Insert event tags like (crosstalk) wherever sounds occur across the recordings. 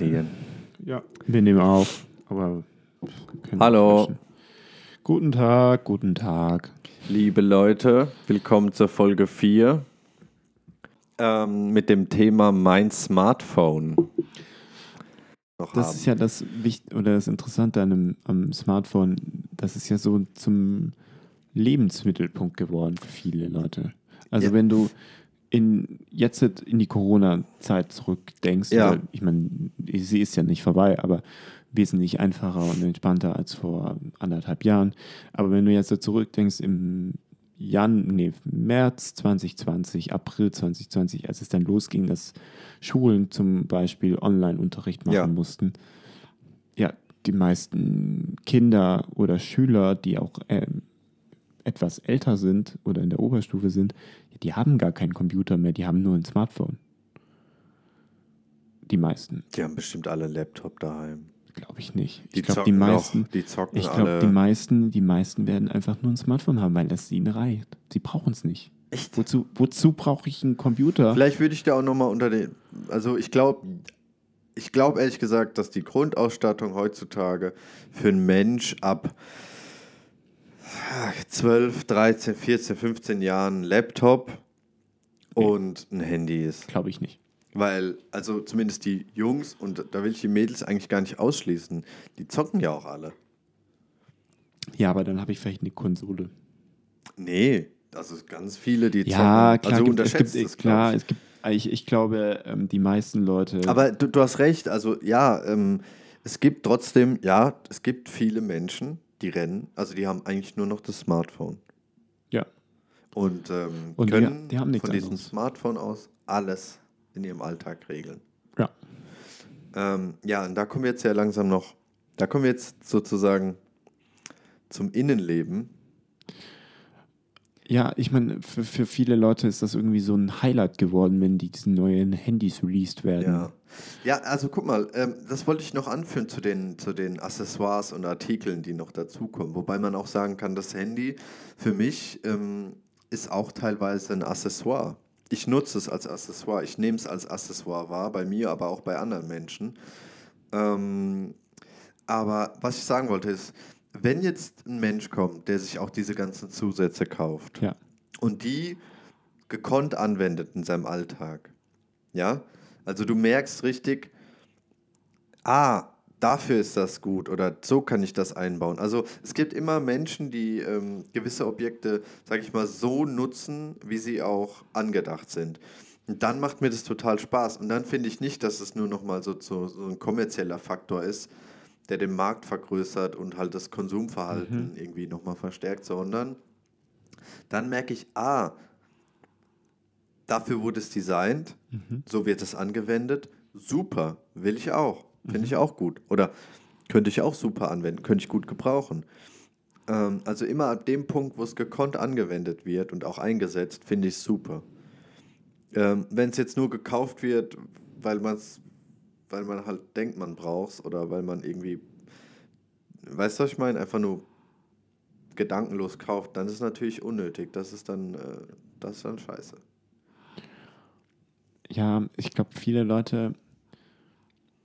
analysieren. Ja, wir nehmen auf, aber Hallo. Guten Tag, guten Tag. Liebe Leute, willkommen zur Folge 4 ähm, mit dem Thema Mein Smartphone. Noch Das haben. ist ja das Wicht oder das Interessante an einem, am Smartphone. Das ist ja so zum Lebensmittelpunkt geworden für viele Leute. Also Ja. wenn du in, jetzt in die Corona-Zeit zurückdenkst, Ja. ich meine, sie ist ja nicht vorbei, aber wesentlich einfacher und entspannter als vor anderthalb Jahren. Aber wenn du jetzt so zurückdenkst im Jan, nee, März 2020, April 2020, als es dann losging, dass Schulen zum Beispiel Online-Unterricht machen Ja. mussten, ja, die meisten Kinder oder Schüler, die auch ähm, etwas älter sind oder in der Oberstufe sind, die haben gar keinen Computer mehr, die haben nur ein Smartphone. Die meisten, Die haben bestimmt alle einen Laptop daheim. glaube ich nicht. Die ich glaube, die zocken meisten, noch, die zocken ich glaube, die meisten, die meisten werden einfach nur ein Smartphone haben, weil das ihnen reicht. Sie brauchen es nicht. Echt? Wozu, wozu brauche ich einen Computer? Vielleicht würde ich da auch nochmal unter den. Also ich glaube, ich glaube ehrlich gesagt, dass die Grundausstattung heutzutage für einen Mensch ab 12, 13, 14, 15 Jahren Laptop und ein Handy ist. Glaube ich nicht. Weil, also zumindest die Jungs, und da will ich die Mädels eigentlich gar nicht ausschließen, die zocken ja auch alle. Ja, aber dann habe ich vielleicht eine Konsole. Nee, also ganz viele, die Ja, zocken. klar, also gibt, es unterschätzt gibt, es, klar, ich. es gibt, ich, ich glaube, ähm, die meisten Leute. Aber du, du hast recht, also ja, ähm, es gibt trotzdem, ja, es gibt viele Menschen, die rennen, also die haben eigentlich nur noch das Smartphone. ja, Und, ähm, Und die- können die haben nichts von diesem anderes. Smartphone aus alles in ihrem Alltag regeln. ja. Ähm, ja, und da kommen wir jetzt ja langsam noch, da kommen wir jetzt sozusagen zum Innenleben. Ja, ich meine, für, für viele Leute ist das irgendwie so ein Highlight geworden, wenn die diese neuen Handys released werden. Ja. Ja, also guck mal, ähm, das wollte ich noch anführen zu den, zu den Accessoires und Artikeln, die noch dazukommen. Wobei man auch sagen kann, das Handy für mich ähm, ist auch teilweise ein Accessoire. Ich nutze es als Accessoire, ich nehme es als Accessoire wahr, bei mir, aber auch bei anderen Menschen. Ähm, aber was ich sagen wollte ist, wenn jetzt ein Mensch kommt, der sich auch diese ganzen Zusätze kauft, Ja. und die gekonnt anwendet in seinem Alltag. Ja? Also du merkst richtig, ah, dafür ist das gut oder so kann ich das einbauen. Also es gibt immer Menschen, die ähm, gewisse Objekte, sag ich mal, so nutzen, wie sie auch angedacht sind. Und dann macht mir das total Spaß. Und dann finde ich nicht, dass es nur nochmal so, so, so ein kommerzieller Faktor ist, der den Markt vergrößert und halt das Konsumverhalten irgendwie nochmal verstärkt, sondern dann merke ich, ah, dafür wurde es designt, so wird es angewendet, super, will ich auch, finde ich auch gut. Oder könnte ich auch super anwenden, könnte ich gut gebrauchen. Ähm, also immer ab dem Punkt, wo es gekonnt angewendet wird und auch eingesetzt, finde ich es super. Ähm, Wenn es jetzt nur gekauft wird, weil man weil man halt denkt, man braucht es oder weil man irgendwie, weißt du, was ich meine, einfach nur gedankenlos kauft, dann ist es natürlich unnötig. Das ist dann, äh, das ist dann scheiße. Ja, ich glaube, viele Leute.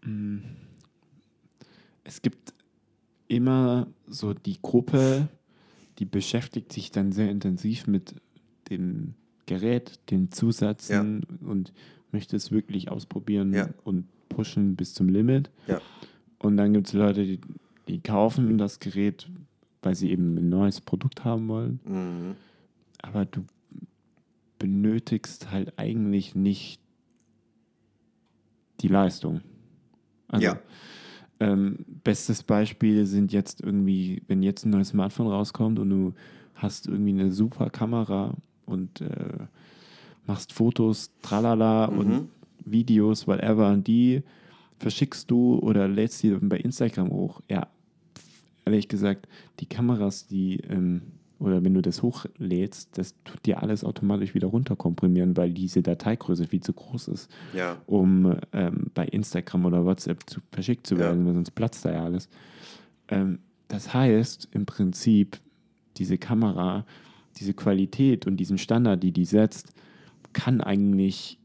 mh, Es gibt immer so die Gruppe, die beschäftigt sich dann sehr intensiv mit dem Gerät, den Zusätzen und möchte es wirklich ausprobieren Ja. und pushen bis zum Limit. Ja. Und dann gibt es Leute, die, die kaufen das Gerät, weil sie eben ein neues Produkt haben wollen. Mhm. Aber du benötigst halt eigentlich nicht die Leistung. Also, Ja. ähm, bestes Beispiel sind jetzt irgendwie, wenn jetzt ein neues Smartphone rauskommt und du hast irgendwie eine super Kamera und äh, machst Fotos, tralala Mhm. und Videos, whatever, und die verschickst du oder lädst die bei Instagram hoch. Ja, ehrlich gesagt, die Kameras, die, ähm, oder wenn du das hochlädst, das tut dir alles automatisch wieder runterkomprimieren, weil diese Dateigröße viel zu groß ist, Ja. um ähm, bei Instagram oder WhatsApp zu, verschickt zu Ja. werden, weil sonst platzt da ja alles. Ähm, das heißt im Prinzip, diese Kamera, diese Qualität und diesen Standard, die die setzt, kann eigentlich,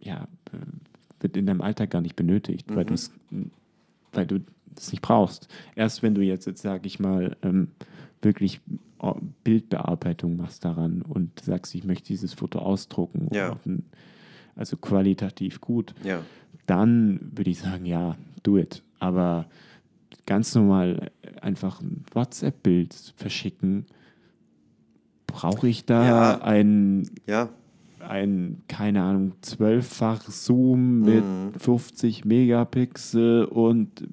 ja, äh, wird in deinem Alltag gar nicht benötigt, weil Mhm. du es weil du es nicht brauchst. Erst wenn du jetzt, jetzt sage ich mal, ähm, wirklich oh, Bildbearbeitung machst daran und sagst, ich möchte dieses Foto ausdrucken, Ja. ein, also qualitativ gut, Ja. dann würde ich sagen, ja, do it. Aber ganz normal einfach ein WhatsApp-Bild verschicken, brauche ich da Ja. ein, Ja. ein, keine Ahnung, zwölffach Zoom mit Mhm. 50 Megapixel und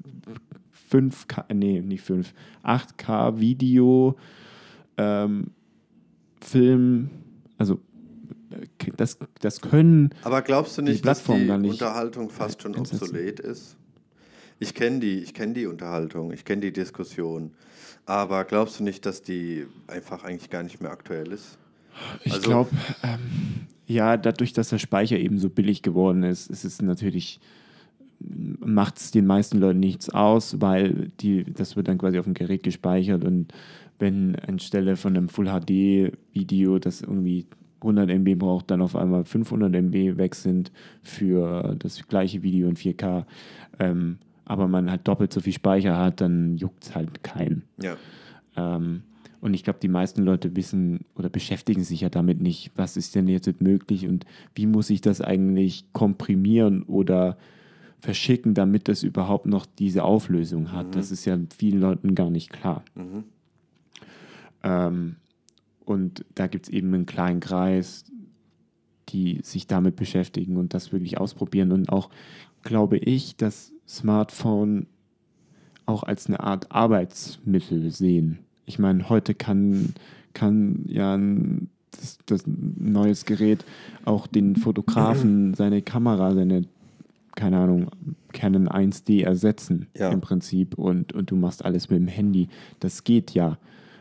5K, nee, nicht 5, 8K Video, ähm, Film, also äh, das, das können Aber glaubst du nicht, dass Plattform die nicht Unterhaltung fast schon einsetzen. obsolet ist? Ich kenne die, ich kenne die Unterhaltung, ich kenne die Diskussion. Aber glaubst du nicht, dass die einfach eigentlich gar nicht mehr aktuell ist? Ich Also- glaube, ähm, ja, dadurch, dass der Speicher eben so billig geworden ist, ist es natürlich, macht es den meisten Leuten nichts aus, weil die, das wird dann quasi auf dem Gerät gespeichert und wenn anstelle von einem Full HD Video, das irgendwie 100 MB braucht, dann auf einmal 500 MB weg sind für das gleiche Video in 4K, ähm, aber man halt doppelt so viel Speicher hat, dann juckt es halt keinen. Ja. Ähm, und ich glaube, die meisten Leute wissen oder beschäftigen sich ja damit nicht, was ist denn jetzt möglich und wie muss ich das eigentlich komprimieren oder verschicken, damit das überhaupt noch diese Auflösung hat. Das ist ja vielen Leuten gar nicht klar. Mhm. Ähm, und da gibt es eben einen kleinen Kreis, die sich damit beschäftigen und das wirklich ausprobieren. Und auch glaube ich, das Smartphone auch als eine Art Arbeitsmittel sehen. Ich meine, heute kann, kann ja ein, das, das neues Gerät auch den Fotografen (clears throat) seine Kamera, seine, keine Ahnung, Canon 1D ersetzen Ja. im Prinzip und, und du machst alles mit dem Handy. Das geht ja.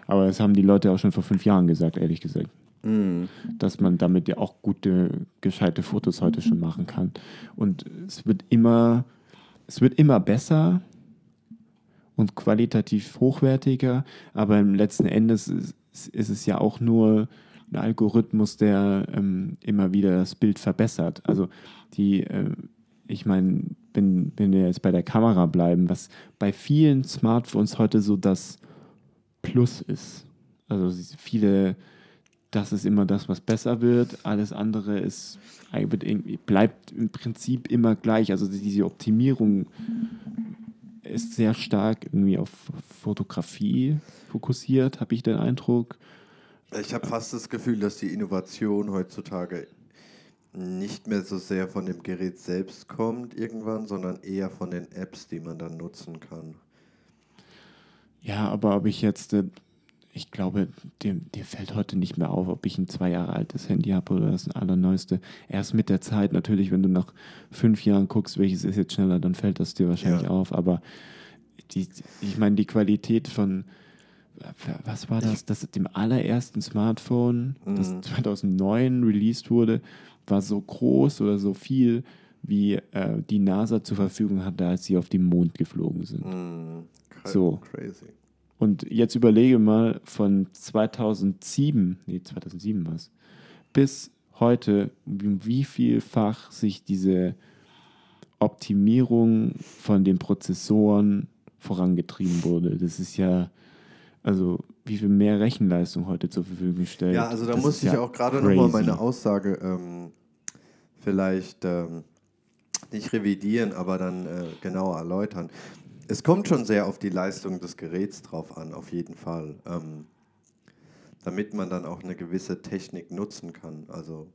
Aber das haben die Leute auch schon vor fünf Jahren gesagt, ehrlich gesagt. Mhm. Dass man damit ja auch gute, gescheite Fotos heute schon machen kann. Und es wird immer, es wird immer besser und qualitativ hochwertiger, aber im letzten Endes ist, ist es ja auch nur ein Algorithmus, der ähm, immer wieder das Bild verbessert. Also die, äh, ich meine, wenn, wenn wir jetzt bei der Kamera bleiben, was bei vielen Smartphones heute so das Plus ist. Also viele, das ist immer das, was besser wird. Alles andere ist, bleibt im Prinzip immer gleich. Also diese Optimierung ist sehr stark irgendwie auf Fotografie fokussiert, habe ich den Eindruck. Ich habe fast das Gefühl, dass die Innovation heutzutage nicht mehr so sehr von dem Gerät selbst kommt irgendwann, sondern eher von den Apps, die man dann nutzen kann. Ja, aber ob ich jetzt, äh, ich glaube, dir, dir fällt heute nicht mehr auf, ob ich ein zwei Jahre altes Handy habe oder das allerneueste. Erst mit der Zeit, natürlich, wenn du nach fünf Jahren guckst, welches ist jetzt schneller, dann fällt das dir wahrscheinlich Ja. auf. Aber die, ich meine, die Qualität von, was war das, das dem allerersten Smartphone, das Mhm. 2009 released wurde, war so groß oder so viel, wie äh, die NASA zur Verfügung hatte, als sie auf den Mond geflogen sind. Cra- So. Crazy. Und jetzt überlege mal von 2007, nee, 2007 war es, bis heute, wie vielfach sich diese Optimierung von den Prozessoren vorangetrieben wurde. Das ist ja, also wie viel mehr Rechenleistung heute zur Verfügung stellt. Ja, also da Das muss ist ich ja auch gerade nochmal meine Aussage ähm, vielleicht ähm, nicht revidieren, aber dann äh, genauer erläutern. Es kommt schon sehr auf die Leistung des Geräts drauf an, auf jeden Fall. Ähm, damit man dann auch eine gewisse Technik nutzen kann. Also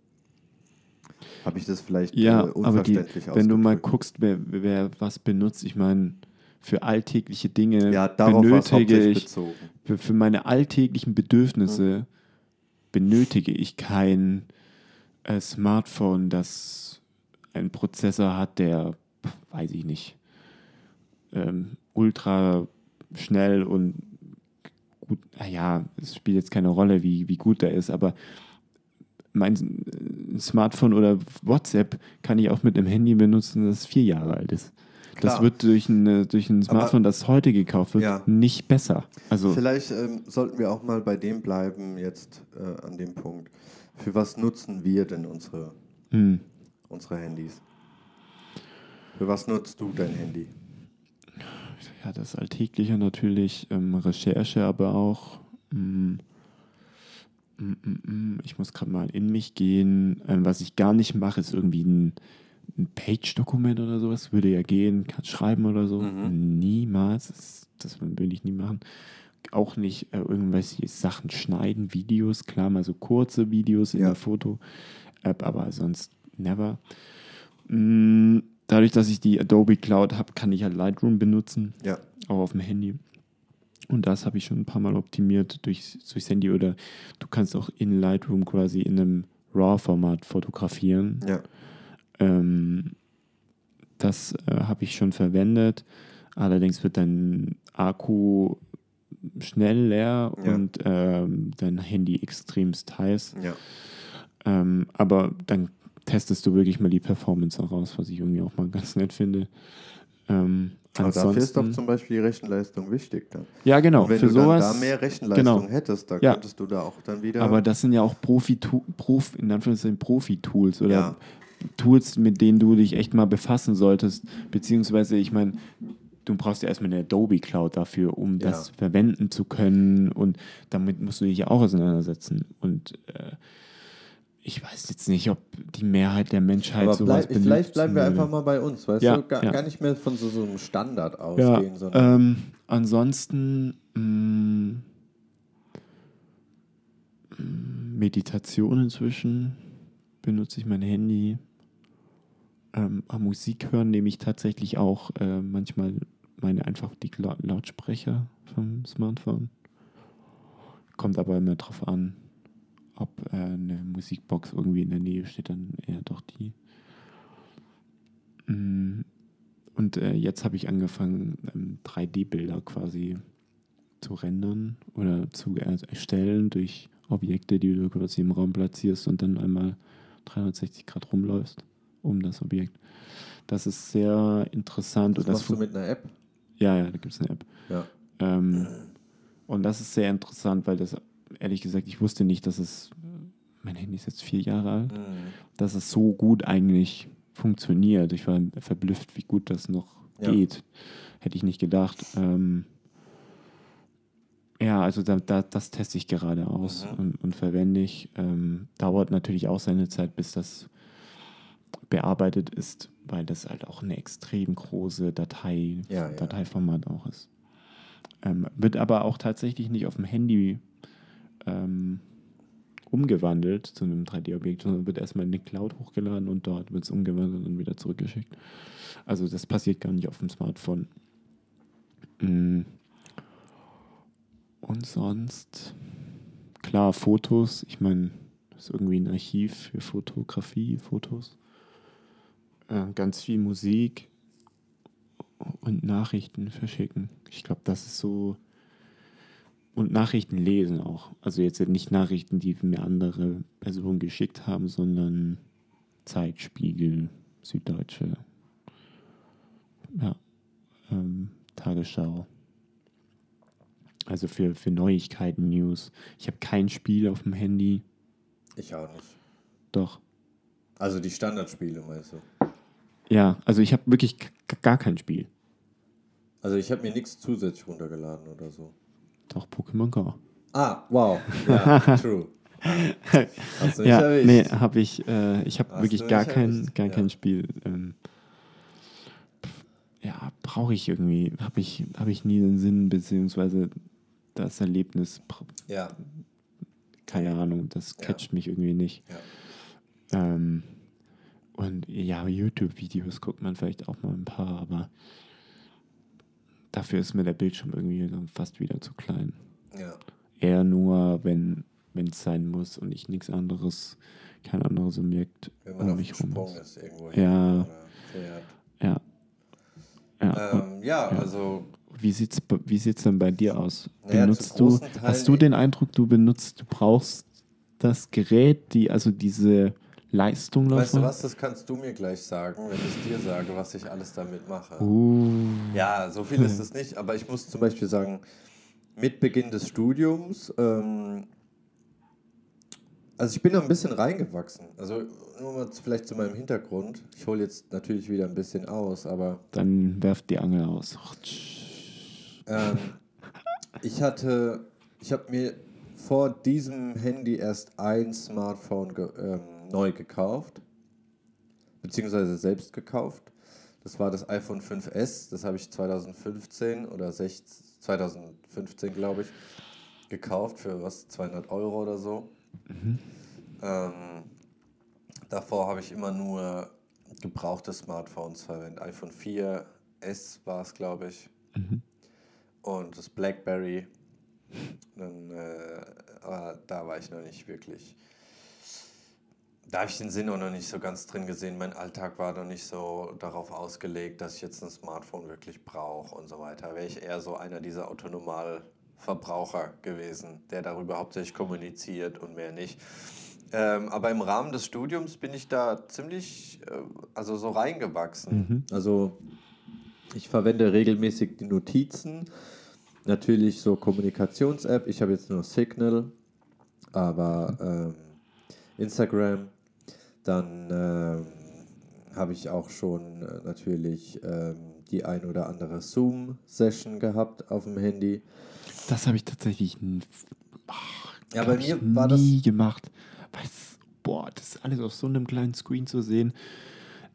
habe ich das vielleicht Ja, äh, aber die, unverständlich wenn du mal guckst, wer, wer was benutzt, ich meine, für alltägliche Dinge Ja, benötige ich bezogen. für, für meine alltäglichen Bedürfnisse benötige ich kein Smartphone, das einen Prozessor hat, der, weiß ich nicht, ähm, ultra schnell und gut, naja, es spielt jetzt keine Rolle, wie, wie gut der ist, aber mein äh, Smartphone oder WhatsApp kann ich auch mit einem Handy benutzen, das vier Jahre alt ist. Das Klar. wird durch ein, äh, durch ein Aber- Smartphone, das heute gekauft wird, Ja. nicht besser. Also Vielleicht ähm, sollten wir auch mal bei dem bleiben, jetzt äh, an dem Punkt. Für was nutzen wir denn unsere, hm. unsere Handys? Für was nutzt du dein Handy? Ja, das Alltägliche natürlich, ähm, Recherche aber auch. Mm, mm, mm, ich muss gerade mal in mich gehen. Ähm, was ich gar nicht mache, ist irgendwie ein, ein Page-Dokument oder sowas. Würde ja gehen, kann schreiben oder so. Mhm. Niemals. Das, das will ich nie machen. Auch nicht äh, irgendwelche Sachen schneiden, Videos, klar, mal so kurze Videos in Ja. der Foto-App, aber sonst never. Mm, Dadurch, dass ich die Adobe Cloud habe, kann ich halt Lightroom benutzen Ja. auch auf dem Handy. Und das habe ich schon ein paar Mal optimiert durch, durchs Handy oder du kannst auch in Lightroom quasi in einem RAW-Format fotografieren. Ja. Ähm, das äh, habe ich schon verwendet. Allerdings wird dein Akku schnell leer Ja. und ähm, dein Handy extremst heiß. Ja. Ähm, aber dann testest du wirklich mal die Performance auch aus, was ich irgendwie auch mal ganz nett finde. Ähm, Aber dafür ist doch zum Beispiel die Rechenleistung wichtig dann. ja, genau. Und wenn für du sowas, dann da mehr Rechenleistung genau. hättest, dann Ja. könntest du da auch dann wieder. Aber das sind ja auch Profi, Prof, in Anführungszeichen Profi-Tools oder Ja. Tools, mit denen du dich echt mal befassen solltest. Beziehungsweise, ich meine, du brauchst ja erstmal eine Adobe Cloud dafür, um Ja. das verwenden zu können. Und damit musst du dich ja auch auseinandersetzen. Und äh, ich weiß jetzt nicht, ob die Mehrheit der Menschheit Aber sowas bleib, vielleicht bleiben wir einfach mal bei uns, weißt Ja, du? Gar, ja. gar nicht mehr von so, so einem Standard ausgehen, sondern. ähm, ansonsten mh, mh, Meditation inzwischen benutze ich mein Handy. Ähm, am Musik hören nehme ich tatsächlich auch äh, manchmal meine einfach die Lau- Lautsprecher vom Smartphone. Kommt aber immer drauf an, ob äh, eine Musikbox irgendwie in der Nähe steht, dann eher doch die. Mm, Und äh, jetzt habe ich angefangen, ähm, 3D-Bilder quasi zu rendern oder zu er erstellen durch Objekte, die du quasi im Raum platzierst und dann einmal 360 Grad rumläufst um das Objekt. Das ist sehr interessant. das und das machst du mit einer App? Ja, ja, da gibt es eine App. Ja. Ähm, und das ist sehr interessant, weil das, ehrlich gesagt, ich wusste nicht, dass es, mein Handy ist jetzt vier Jahre alt, Mhm. dass es so gut eigentlich funktioniert. Ich war verblüfft, wie gut das noch Ja. geht. Hätte ich nicht gedacht. Ähm, ja, also da, da, das teste ich gerade aus Mhm. und, und verwende ich. Ähm, dauert natürlich auch seine Zeit, bis das bearbeitet ist, weil das halt auch eine extrem große Datei, Ja. Dateiformat auch ist. Ähm, wird aber auch tatsächlich nicht auf dem Handy ähm, umgewandelt zu einem 3D-Objekt, sondern wird erstmal in eine Cloud hochgeladen und dort wird es umgewandelt und wieder zurückgeschickt. Also das passiert gar nicht auf dem Smartphone. Mm. Und sonst, klar, Fotos. Ich meine, das ist irgendwie ein Archiv für Fotografie, Fotos. Äh, ganz viel Musik und Nachrichten verschicken. Ich glaube, das ist so. Und Nachrichten lesen auch. Also jetzt nicht Nachrichten, die mir andere Personen geschickt haben, sondern Zeitspiegel, Süddeutsche, ja, ähm, Tagesschau. Also für, für Neuigkeiten, News. Ich habe kein Spiel auf dem Handy. Ich auch nicht. Doch. Also die Standardspiele, meinst du? Ja, also ich habe wirklich gar kein Spiel. Also ich habe mir nichts zusätzlich runtergeladen oder so. Doch, Pokémon Go. Ah, wow. Ja, (laughs) true. Hast du nicht ja, erwischt. nee, habe ich. Äh, ich habe wirklich gar kein, gar ja. kein Spiel. Ähm, ja, brauche ich irgendwie. Habe ich, hab ich nie den Sinn, beziehungsweise das Erlebnis, Ja, keine Ahnung, das catcht mich irgendwie nicht. ja. Ähm, und ja, YouTube-Videos guckt man vielleicht auch mal ein paar, aber dafür ist mir der Bildschirm irgendwie dann fast wieder zu klein. ja. Eher nur, wenn es sein muss und ich nichts anderes, kein anderes Objekt Wenn um man auf dem mich rum Sprung ist. ist irgendwo. Ja. Ja. Ja. Ähm, ja, also wie sieht's wie sieht's denn bei dir aus? Benutzt zum du hast du den Eindruck, du benutzt, du brauchst das Gerät, die also diese Leistung Weißt du davon? was, das kannst du mir gleich sagen, wenn ich dir sage, was ich alles damit mache. Uh, Ja, so viel ist es nicht, aber ich muss zum Beispiel sagen, mit Beginn des Studiums, ähm, Also ich bin da ein bisschen reingewachsen. Also nur mal vielleicht zu meinem Hintergrund. Ich hole jetzt natürlich wieder ein bisschen aus, aber Dann werft die Angel aus. ähm, ich hatte, ich habe mir vor diesem Handy erst ein Smartphone ge ähm, neu gekauft, beziehungsweise selbst gekauft. Das war das iPhone 5S, das habe ich 2015 oder 16, 2015 glaube ich, gekauft für was, 200 Euro oder so. Ähm, davor habe ich immer nur gebrauchte Smartphones verwendet. iPhone 4S war es, glaube ich. Und das BlackBerry. Dann, äh, aber da war ich noch nicht wirklich. Da habe ich den Sinn auch noch nicht so ganz drin gesehen. Mein Alltag war noch nicht so darauf ausgelegt, dass ich jetzt ein Smartphone wirklich brauche und so weiter. Wäre ich eher so einer dieser Autonomalverbraucher gewesen, der darüber hauptsächlich kommuniziert und mehr nicht. Ähm, aber im Rahmen des Studiums bin ich da ziemlich, äh, also so reingewachsen. Also ich verwende regelmäßig die Notizen, natürlich so Kommunikations-App. Ich habe jetzt nur Signal, aber ähm, Instagram. Dann ähm, habe ich auch schon äh, natürlich ähm, die ein oder andere Zoom-Session gehabt auf dem Handy. Das habe ich tatsächlich ach, Ja, bei ich, mir war das- nie gemacht. Weiß, boah, das alles auf so einem kleinen Screen zu sehen.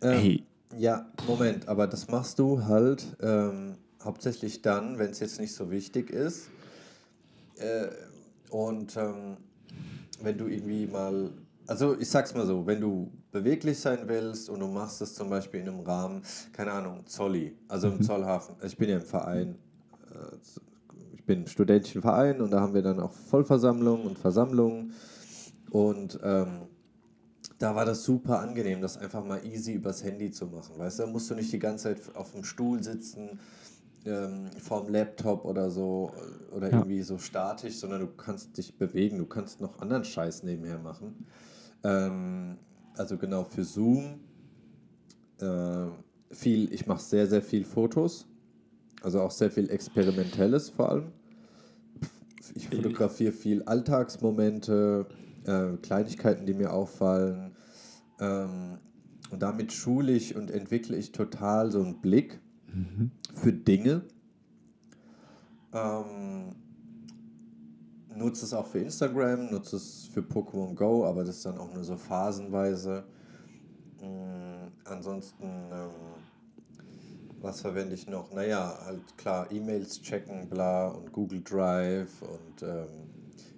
Ähm, Ey, Ja, Moment, aber das machst du halt ähm, hauptsächlich dann, wenn es jetzt nicht so wichtig ist. Äh, und ähm, wenn du irgendwie mal, also ich sag's mal so, wenn du beweglich sein willst und du machst es zum Beispiel in einem Rahmen, keine Ahnung, Zolli, also im Zollhafen. Also ich bin ja im Verein, äh, ich bin im studentischen Verein und da haben wir dann auch Vollversammlungen und Versammlungen. Und ähm, da war das super angenehm, das einfach mal easy übers Handy zu machen. Weißt du, da musst du nicht die ganze Zeit auf dem Stuhl sitzen, ähm, vorm Laptop oder so, äh, oder Ja. irgendwie so statisch, sondern du kannst dich bewegen, du kannst noch anderen Scheiß nebenher machen. Ähm, also genau für Zoom. Äh, viel, ich mache sehr, sehr viel Fotos. Also auch sehr viel Experimentelles vor allem. Ich fotografiere viel Alltagsmomente, äh, Kleinigkeiten, die mir auffallen. Ähm, und damit schule ich und entwickle ich total so einen Blick für Dinge. Ähm, nutze es auch für Instagram, nutze es für Pokémon Go, aber das ist dann auch nur so phasenweise. Mm, ansonsten, ähm, was verwende ich noch? Naja, halt klar, E-Mails checken, bla und Google Drive und ähm,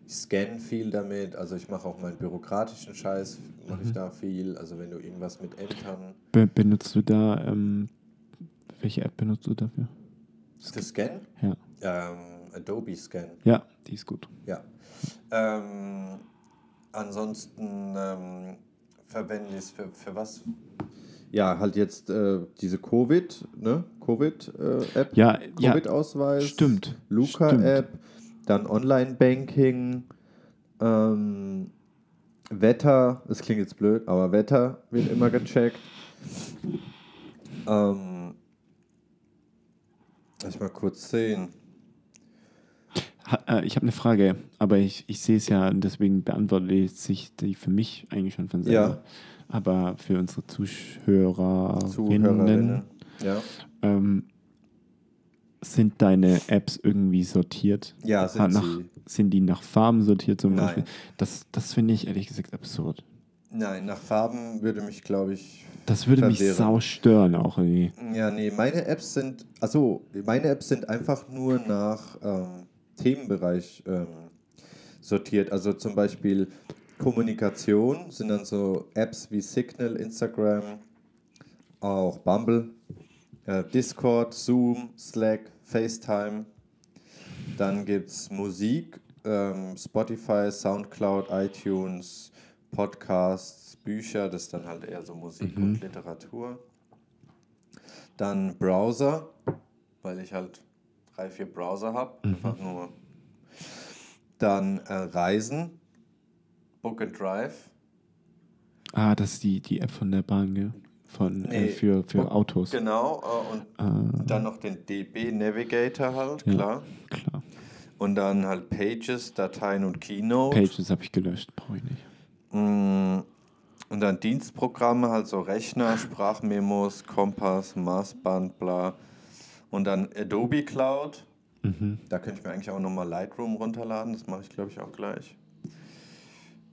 ich scanne viel damit. Also ich mache auch meinen bürokratischen Scheiß, mache ich da viel. Also wenn du irgendwas mit Ämtern be benutzt du da, ähm, welche App benutzt du dafür? für Scan, Ja. Adobe Scan. Ja, die ist gut. Ja. Ähm, ansonsten ähm, verwende ich es für, für was? Ja, halt jetzt äh, diese Covid, ne? Covid-App. Ja, ja, Covid-Ausweis. stimmt, Luca-App. Dann Online-Banking. Ähm, Wetter, das klingt jetzt blöd, aber Wetter wird immer gecheckt. Ähm, lass ich mal kurz sehen. Äh, ich habe eine Frage, aber ich, ich sehe es ja und deswegen beantwortet sich die für mich eigentlich schon von selber. Ja. Aber für unsere Zuhörerinnen, Zuhörerinnen. Ja. ähm, sind deine Apps irgendwie sortiert? Ja, sind nach, sie. Sind die nach Farben sortiert zum Nein. Beispiel? Das, das finde ich ehrlich gesagt absurd. Nein, nach Farben würde mich, glaube ich. Das würde mich Verwirrend. sau stören auch irgendwie. Ja, nee, meine Apps sind. Also, meine Apps sind einfach nur nach ähm, Themenbereich ähm, sortiert. Also zum Beispiel Kommunikation sind dann so Apps wie Signal, Instagram, auch Bumble, äh, Discord, Zoom, Slack, FaceTime. Dann gibt es Musik, ähm, Spotify, Soundcloud, iTunes, Podcasts, Bücher, das ist dann halt eher so Musik und Literatur. Dann Browser, weil ich halt drei, vier Browser habe, einfach nur. Dann äh, Reisen, Book and Drive. Ah, das ist die, die App von der Bahn, gell? Von, äh, Nee, für, für Book- Autos. Genau, äh, und Ah, dann noch den DB Navigator halt, Ja. klar. klar. Und dann halt Pages, Dateien und Keynote. Pages habe ich gelöscht, brauche ich nicht. Mm, Und dann Dienstprogramme, halt so Rechner, Sprachmemos, Kompass, Maßband, bla. Und dann Adobe Cloud. Da könnte ich mir eigentlich auch nochmal Lightroom runterladen. Das mache ich, glaube ich, auch gleich.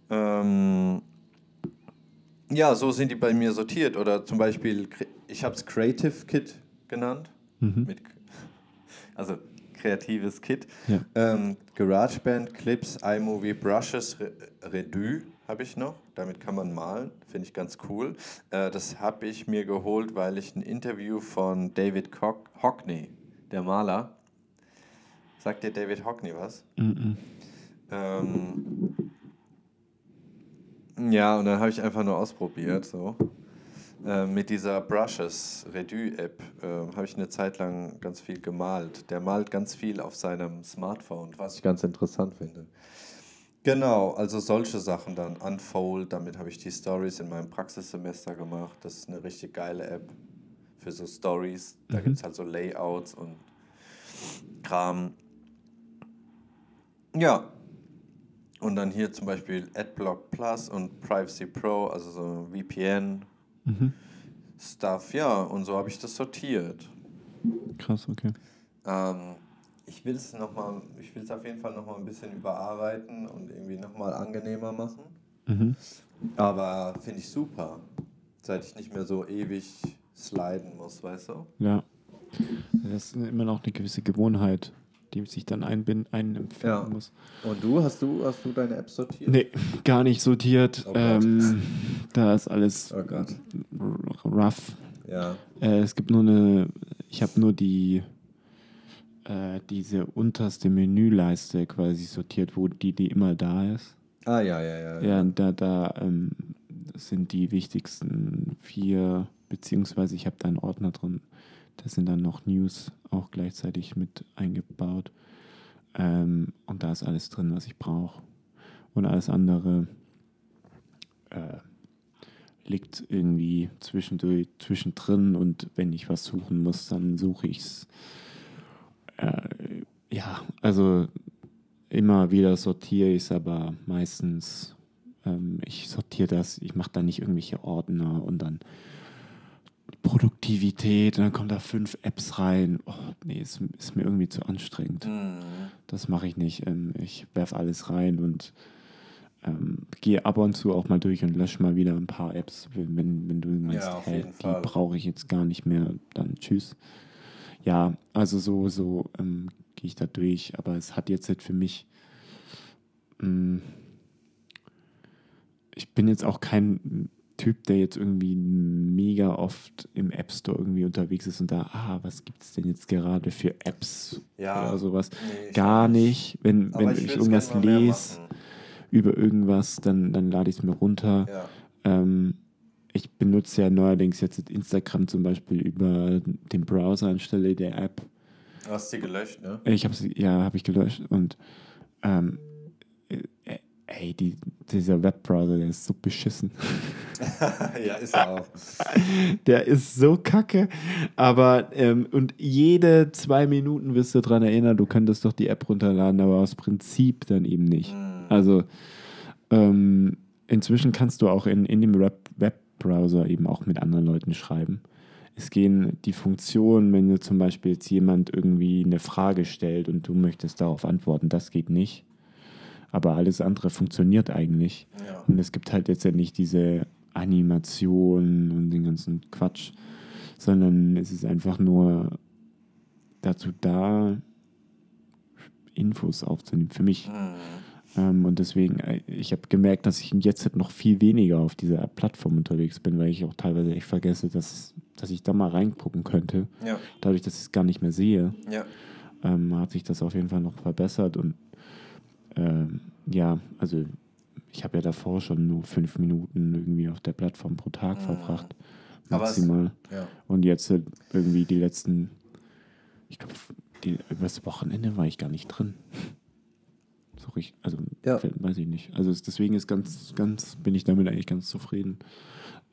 Ähm, ja, so sind die bei mir sortiert. Oder zum Beispiel, ich habe es Creative Kit genannt. Mit, (laughs) also kreatives Kit. Ja. Ähm, GarageBand, Clips, iMovie, Brushes, Re Redu habe ich noch. Damit kann man malen. Finde ich ganz cool. Äh, das habe ich mir geholt, weil ich ein Interview von David Cock Hockney, der Maler. Sagt dir David Hockney was? Ähm, ja, und dann habe ich einfach nur ausprobiert, so. Äh, mit dieser Brushes Redu-App äh, habe ich eine Zeit lang ganz viel gemalt. Der malt ganz viel auf seinem Smartphone, was ich ganz interessant finde. Genau, also solche Sachen dann. Unfold, damit habe ich die Stories in meinem Praxissemester gemacht. Das ist eine richtig geile App für so Stories. Da gibt es halt so Layouts und Kram. Ja, und dann hier zum Beispiel AdBlock Plus und Privacy Pro, also so VPN Stuff. Ja, und so habe ich das sortiert. Krass, okay. Ähm, ich will es noch mal, ich will es auf jeden Fall noch mal ein bisschen überarbeiten und irgendwie noch mal angenehmer machen. Mhm. Aber finde ich super, seit ich nicht mehr so ewig sliden muss, weißt du? Ja. Das ist immer noch eine gewisse Gewohnheit, die sich dann einbinden, einempfinden Ja. muss. Und du, hast du, hast du deine App sortiert? Nee, gar nicht sortiert. Oh ähm, da ist alles Oh rough. Ja. Äh, es gibt nur eine, ich habe nur die, äh, diese unterste Menüleiste quasi sortiert, wo die, die immer da ist. Ah, ja, ja, ja. Ja, und da, da ähm, sind die wichtigsten vier, beziehungsweise ich habe da einen Ordner drin. Da sind dann noch News auch gleichzeitig mit eingebaut. Ähm, und da ist alles drin, was ich brauche. Und alles andere äh, liegt irgendwie zwischendurch, zwischendrin und wenn ich was suchen muss, dann suche ich es. Äh, ja, also immer wieder sortiere ich es, aber meistens ähm, ich sortiere das, ich mache da nicht irgendwelche Ordner und dann Produktivität und dann kommen da fünf Apps rein. Oh, nee, ist, ist mir irgendwie zu anstrengend. Mhm. Das mache ich nicht. Ähm, ich werfe alles rein und ähm, gehe ab und zu auch mal durch und lösche mal wieder ein paar Apps, wenn, wenn, du meinst, Ja, hey, die brauche ich jetzt gar nicht mehr, dann tschüss. Ja, also so, so ähm, gehe ich da durch, aber es hat jetzt halt für mich, mh, ich bin jetzt auch kein Typ, der jetzt irgendwie mega oft im App Store irgendwie unterwegs ist und da, ah, was gibt es denn jetzt gerade für Apps Ja. oder sowas? Nee, Gar nicht. Wenn, wenn ich ich, irgendwas lese über irgendwas, dann, dann lade ich es mir runter. Ja. Ähm, ich benutze ja neuerdings jetzt Instagram zum Beispiel über den Browser anstelle der App. Du hast sie gelöscht, ne? Ich habe sie, ja, habe ich gelöscht und ähm, äh, ey, die, dieser Webbrowser, der ist so beschissen. (laughs) ja, ist er auch. (laughs) Der ist so kacke, aber ähm, und jede zwei Minuten wirst du daran erinnern, du könntest doch die App runterladen, aber aus Prinzip dann eben nicht. Also ähm, inzwischen kannst du auch in, in dem Web Webbrowser eben auch mit anderen Leuten schreiben. Es gehen die Funktionen, wenn du zum Beispiel jetzt jemand irgendwie eine Frage stellt und du möchtest darauf antworten, das geht nicht. Aber alles andere funktioniert eigentlich. Ja. Und es gibt halt jetzt ja nicht diese Animationen und den ganzen Quatsch, sondern es ist einfach nur dazu da, Infos aufzunehmen. Für mich. Ähm, und deswegen, äh, ich habe gemerkt, dass ich jetzt halt noch viel weniger auf dieser Plattform unterwegs bin, weil ich auch teilweise echt vergesse, dass, dass ich da mal reingucken könnte. Ja. Dadurch, dass ich es gar nicht mehr sehe, Ja. ähm, hat sich das auf jeden Fall noch verbessert. Und ähm, ja, also ich habe ja davor schon nur fünf Minuten irgendwie auf der Plattform pro Tag verbracht. Aber es- Maximal. Ja. Und jetzt äh, irgendwie die letzten, ich glaube, übers Wochenende war ich gar nicht drin. So richtig, also Ja. weiß ich nicht. Also es, deswegen ist ganz, ganz, bin ich damit eigentlich ganz zufrieden.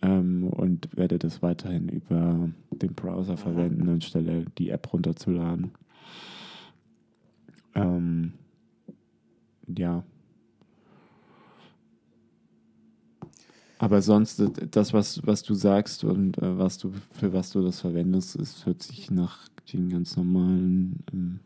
Ähm, und werde das weiterhin über den Browser verwenden, anstelle die App runterzuladen. Ähm, ja. Aber sonst, das, was, was du sagst und äh, was du, für was du das verwendest, ist, hört sich nach den ganz normalen. Ähm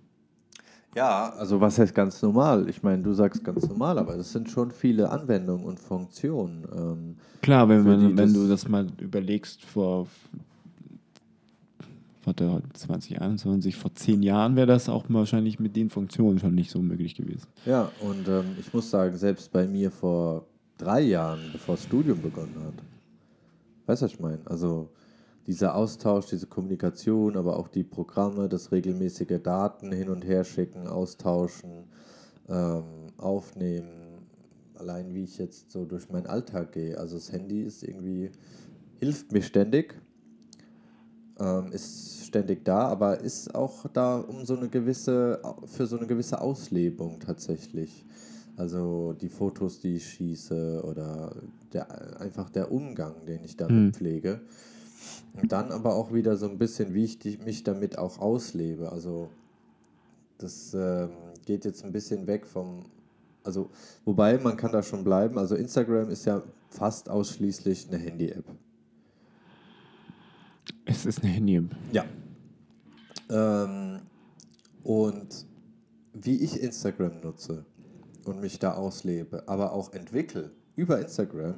ja, also was heißt ganz normal? Ich meine, du sagst ganz normal, aber es sind schon viele Anwendungen und Funktionen. Ähm, Klar, wenn, man, wenn du das mal überlegst, vor, der 2021, vor zehn Jahren wäre das auch wahrscheinlich mit den Funktionen schon nicht so möglich gewesen. Ja, und ähm, ich muss sagen, selbst bei mir vor drei Jahren, bevor das Studium begonnen hat, weißt du, was ich meine? Also dieser Austausch, diese Kommunikation, aber auch die Programme, das regelmäßige Daten hin und her schicken, austauschen, ähm, aufnehmen, allein wie ich jetzt so durch meinen Alltag gehe. Also das Handy ist irgendwie, hilft mir ständig, ähm, ist ständig da, aber ist auch da um so eine gewisse, für so eine gewisse Auslebung tatsächlich. Also die Fotos, die ich schieße oder der, einfach der Umgang, den ich damit mhm. pflege. Und dann aber auch wieder so ein bisschen, wie ich die, mich damit auch auslebe. Also das ähm, geht jetzt ein bisschen weg vom, also wobei man kann da schon bleiben. Also Instagram ist ja fast ausschließlich eine Handy-App. Es ist eine Handy-App. Ja. Ähm, und wie ich Instagram nutze und mich da auslebe, aber auch entwickle über Instagram,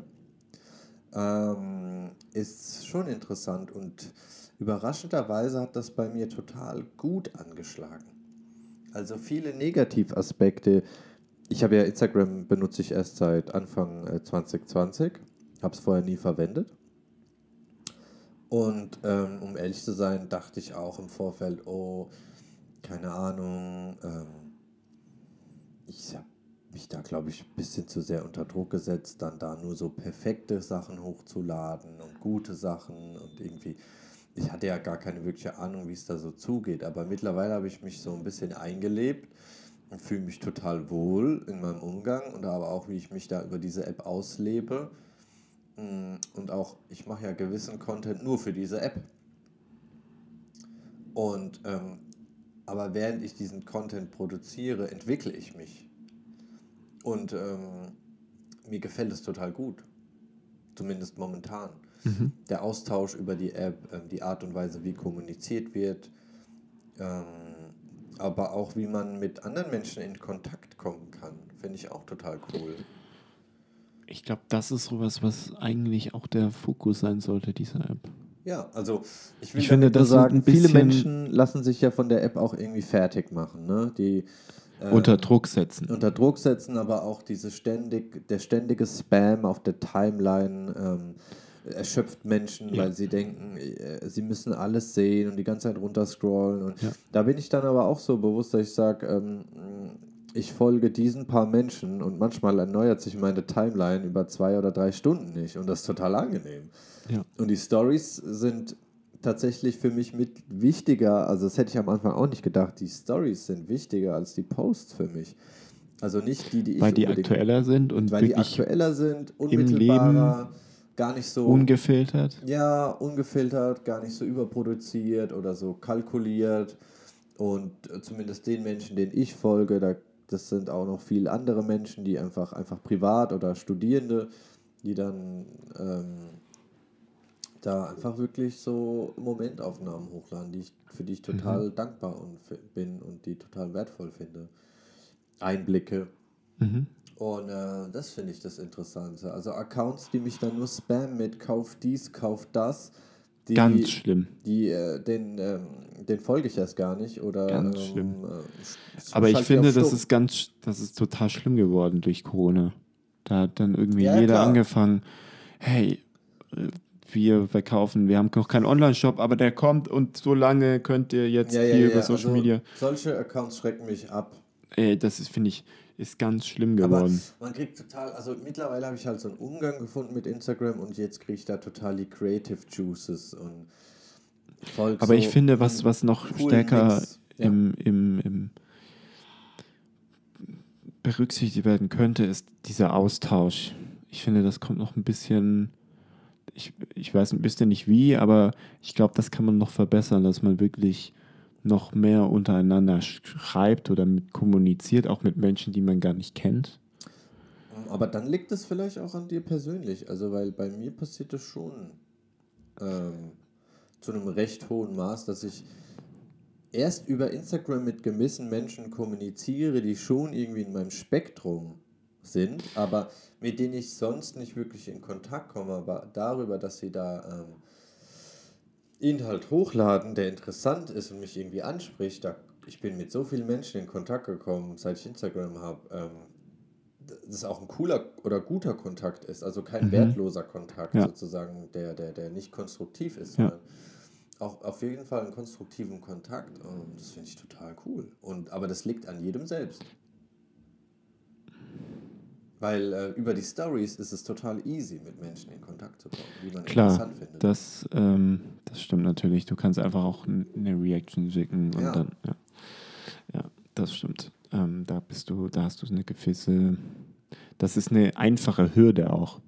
ähm, ist schon interessant und überraschenderweise hat das bei mir total gut angeschlagen. Also viele Negativaspekte. Ich habe ja Instagram benutze ich erst seit Anfang 2020, äh, habe es vorher nie verwendet. Und ähm, um ehrlich zu sein, dachte ich auch im Vorfeld, oh, keine Ahnung, ähm, ich habe mich da, glaube ich, ein bisschen zu sehr unter Druck gesetzt, dann da nur so perfekte Sachen hochzuladen und gute Sachen und irgendwie, ich hatte ja gar keine wirkliche Ahnung, wie es da so zugeht, aber mittlerweile habe ich mich so ein bisschen eingelebt und fühle mich total wohl in meinem Umgang und aber auch, wie ich mich da über diese App auslebe mm, und auch, ich mache ja gewissen Content nur für diese App. Und ähm, aber während ich diesen Content produziere, entwickle ich mich. Und ähm, mir gefällt es total gut. Zumindest momentan. Mhm. Der Austausch über die App, ähm, die Art und Weise, wie kommuniziert wird, ähm, aber auch wie man mit anderen Menschen in Kontakt kommen kann, finde ich auch total cool. Ich glaube, das ist sowas, was eigentlich auch der Fokus sein sollte, dieser App. Ja, also ich will ich finde, das sagen, viele Menschen lassen sich ja von der App auch irgendwie fertig machen. Ne? Die äh, unter Druck setzen. Unter Druck setzen, aber auch diese ständig, der ständige Spam auf der Timeline ähm, erschöpft Menschen, ja. weil sie denken, äh, sie müssen alles sehen und die ganze Zeit runterscrollen. Und ja. da bin ich dann aber auch so bewusst, dass ich sage, ähm, ich folge diesen paar Menschen und manchmal erneuert sich meine Timeline über zwei oder drei Stunden nicht und das ist total angenehm. Ja. Und die Stories sind tatsächlich für mich mit wichtiger, also das hätte ich am Anfang auch nicht gedacht, die Stories sind wichtiger als die Posts für mich. Also nicht die, die ich Weil die aktueller sind und weil die aktueller sind, unmittelbarer, gar nicht so ungefiltert. Ja, ungefiltert, gar nicht so überproduziert oder so kalkuliert. Und zumindest den Menschen, denen ich folge, da, das sind auch noch viele andere Menschen, die einfach, einfach privat oder Studierende, die dann ähm, da einfach wirklich so Momentaufnahmen hochladen, die ich, für die ich total mhm. dankbar und bin und die total wertvoll finde. Einblicke. Mhm. Und äh, das finde ich das Interessante. Also Accounts, die mich dann nur spammen mit Kauf dies, Kauf das. Die, Ganz schlimm. Die, äh, den, ähm, den folge ich erst gar nicht. Oder, ganz ähm, schlimm. Äh, Aber ich finde, das ist ganz, das ist total schlimm geworden durch Corona. Da hat dann irgendwie ja, jeder klar. angefangen, hey, äh, wir verkaufen. Wir haben noch keinen Online-Shop, aber der kommt und so lange könnt ihr jetzt ja, ja, hier ja, über Social also Media. Solche Accounts schrecken mich ab. Ey, das ist, finde ich, ist ganz schlimm geworden. Aber man kriegt total, also mittlerweile habe ich halt so einen Umgang gefunden mit Instagram und jetzt kriege ich da total die Creative Juices und Aber so ich finde, was, was noch stärker im, im, im berücksichtigt werden könnte, ist dieser Austausch. Ich finde, das kommt noch ein bisschen ich, ich weiß ein bisschen nicht wie, aber ich glaube, das kann man noch verbessern, dass man wirklich noch mehr untereinander schreibt oder kommuniziert, auch mit Menschen, die man gar nicht kennt. Aber dann liegt es vielleicht auch an dir persönlich. Also, weil bei mir passiert das schon ähm, zu einem recht hohen Maß, dass ich erst über Instagram mit gewissen Menschen kommuniziere, die schon irgendwie in meinem Spektrum sind, aber mit denen ich sonst nicht wirklich in Kontakt komme. Aber darüber, dass sie da ähm, Inhalt hochladen, der interessant ist und mich irgendwie anspricht, da, ich bin mit so vielen Menschen in Kontakt gekommen, seit ich Instagram habe. Ähm, das auch ein cooler oder guter Kontakt ist, also kein mhm. wertloser Kontakt ja. sozusagen, der, der, der nicht konstruktiv ist, ja. sondern auch auf jeden Fall einen konstruktiven Kontakt und das finde ich total cool. Und, aber das liegt an jedem selbst. Weil äh, über die Stories ist es total easy, mit Menschen in Kontakt zu kommen, die man Klar, interessant findet. Das, ähm, das stimmt natürlich. Du kannst einfach auch eine Reaction schicken und ja. dann, ja. ja, das stimmt. Ähm, da bist du, da hast du eine gewisse, das ist eine einfache Hürde auch.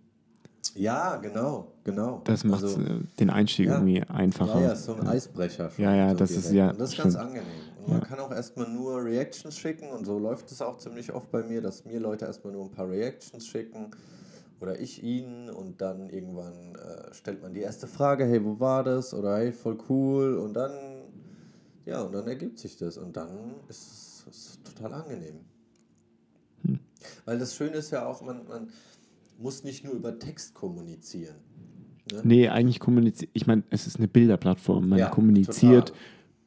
Ja, genau, genau. Das macht also, äh, den Einstieg ja, irgendwie einfacher. Ja, ja, so ein Eisbrecher. Schon, ja, ja, so das direkt. ist ja. Und das ist ganz angenehm. Man kann auch erstmal nur Reactions schicken und so läuft es auch ziemlich oft bei mir, dass mir Leute erstmal nur ein paar Reactions schicken oder ich ihnen und dann irgendwann äh, stellt man die erste Frage, hey, wo war das? Oder hey, voll cool und dann, ja, und dann ergibt sich das und dann ist es total angenehm. Hm. Weil das Schöne ist ja auch, man, man muss nicht nur über Text kommunizieren. Ne? Nee, eigentlich kommuniziert, ich meine, es ist eine Bilderplattform. Man ja, kommuniziert total.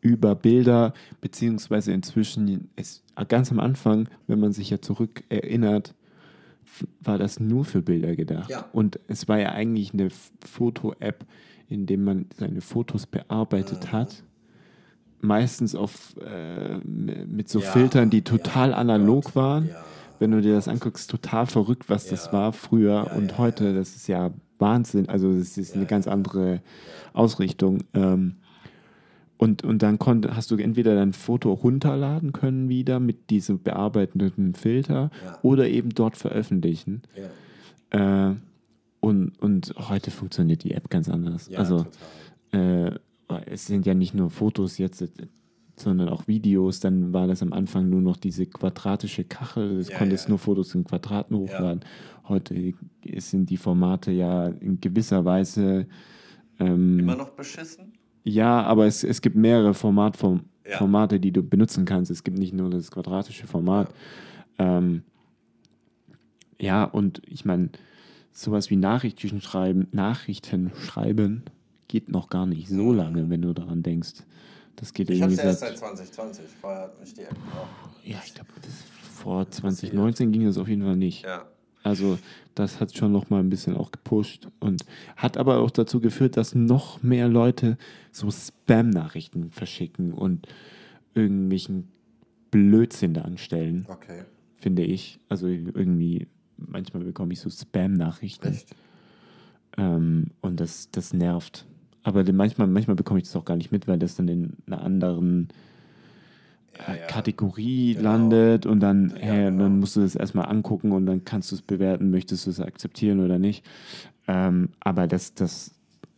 Über Bilder, beziehungsweise inzwischen, es, ganz am Anfang, wenn man sich ja zurück erinnert, war das nur für Bilder gedacht. Ja. Und es war ja eigentlich eine Foto-App, in der man seine Fotos bearbeitet mhm. hat. Meistens auf, äh, mit so ja, Filtern, die total analog waren wenn du dir das anguckst, total verrückt, was ja. das war früher ja, und ja, heute. Das ist ja Wahnsinn. Also es ist eine ganz andere Ausrichtung. Ähm, und, und dann konnt, hast du entweder dein Foto runterladen können wieder mit diesem bearbeiteten Filter oder eben dort veröffentlichen. Äh, und, und heute funktioniert die App ganz anders. also äh, es sind ja nicht nur Fotos jetzt sondern auch Videos. Dann war das am Anfang nur noch diese quadratische Kachel. Es ja, konntest ja. nur Fotos in Quadraten hochladen. Ja. Heute sind die Formate ja in gewisser Weise. Ähm, Immer noch beschissen? Ja, aber es, es gibt mehrere Formatform ja. Formate, die du benutzen kannst. Es gibt nicht nur das quadratische Format. Ja, ähm, ja und ich meine, sowas wie Nachrichten schreiben, Nachrichten schreiben geht noch gar nicht so lange, wenn du daran denkst. Das geht ich es erst seit 2020. Vorher hat mich die App auch. Ja, ich glaube, vor 2019 ging das auf jeden Fall nicht. Ja. Also das hat schon noch mal ein bisschen auch gepusht und hat aber auch dazu geführt, dass noch mehr Leute so Spam-Nachrichten verschicken und irgendwelchen Blödsinn da anstellen. Okay. Finde ich. Also irgendwie, manchmal bekomme ich so Spam-Nachrichten. Ähm, und das, das nervt. Aber manchmal, manchmal bekomme ich das auch gar nicht mit, weil das dann in einer anderen ja, ja. Kategorie genau. landet und dann, hey, genau. dann musst du das erstmal angucken und dann kannst du es bewerten, möchtest du es akzeptieren oder nicht. Ähm, aber das, das,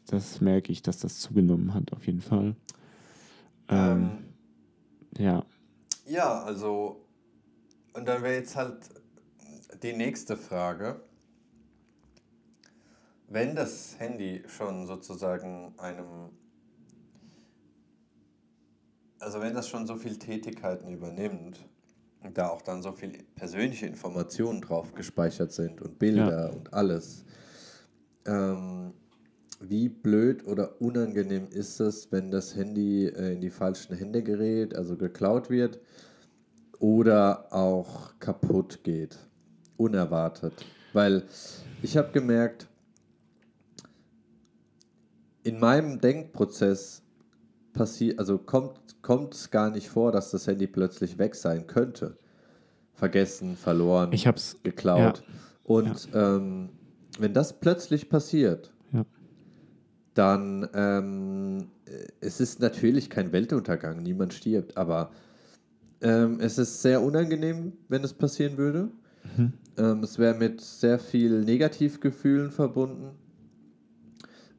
das merke ich, dass das zugenommen hat, auf jeden Fall. Ähm, ähm, ja. Ja, also, und dann wäre jetzt halt die nächste Frage wenn das Handy schon sozusagen einem, also wenn das schon so viele Tätigkeiten übernimmt, und da auch dann so viele persönliche Informationen drauf gespeichert sind und Bilder ja. und alles, ähm, wie blöd oder unangenehm ist es, wenn das Handy äh, in die falschen Hände gerät, also geklaut wird oder auch kaputt geht, unerwartet. Weil ich habe gemerkt, in meinem Denkprozess passiert, also kommt kommt es gar nicht vor, dass das Handy plötzlich weg sein könnte. Vergessen, verloren, ich hab's, geklaut. Ja. Und ja. Ähm, wenn das plötzlich passiert, ja. dann ähm, es ist natürlich kein Weltuntergang, niemand stirbt, aber ähm, es ist sehr unangenehm, wenn es passieren würde. Mhm. Ähm, es wäre mit sehr viel Negativgefühlen verbunden.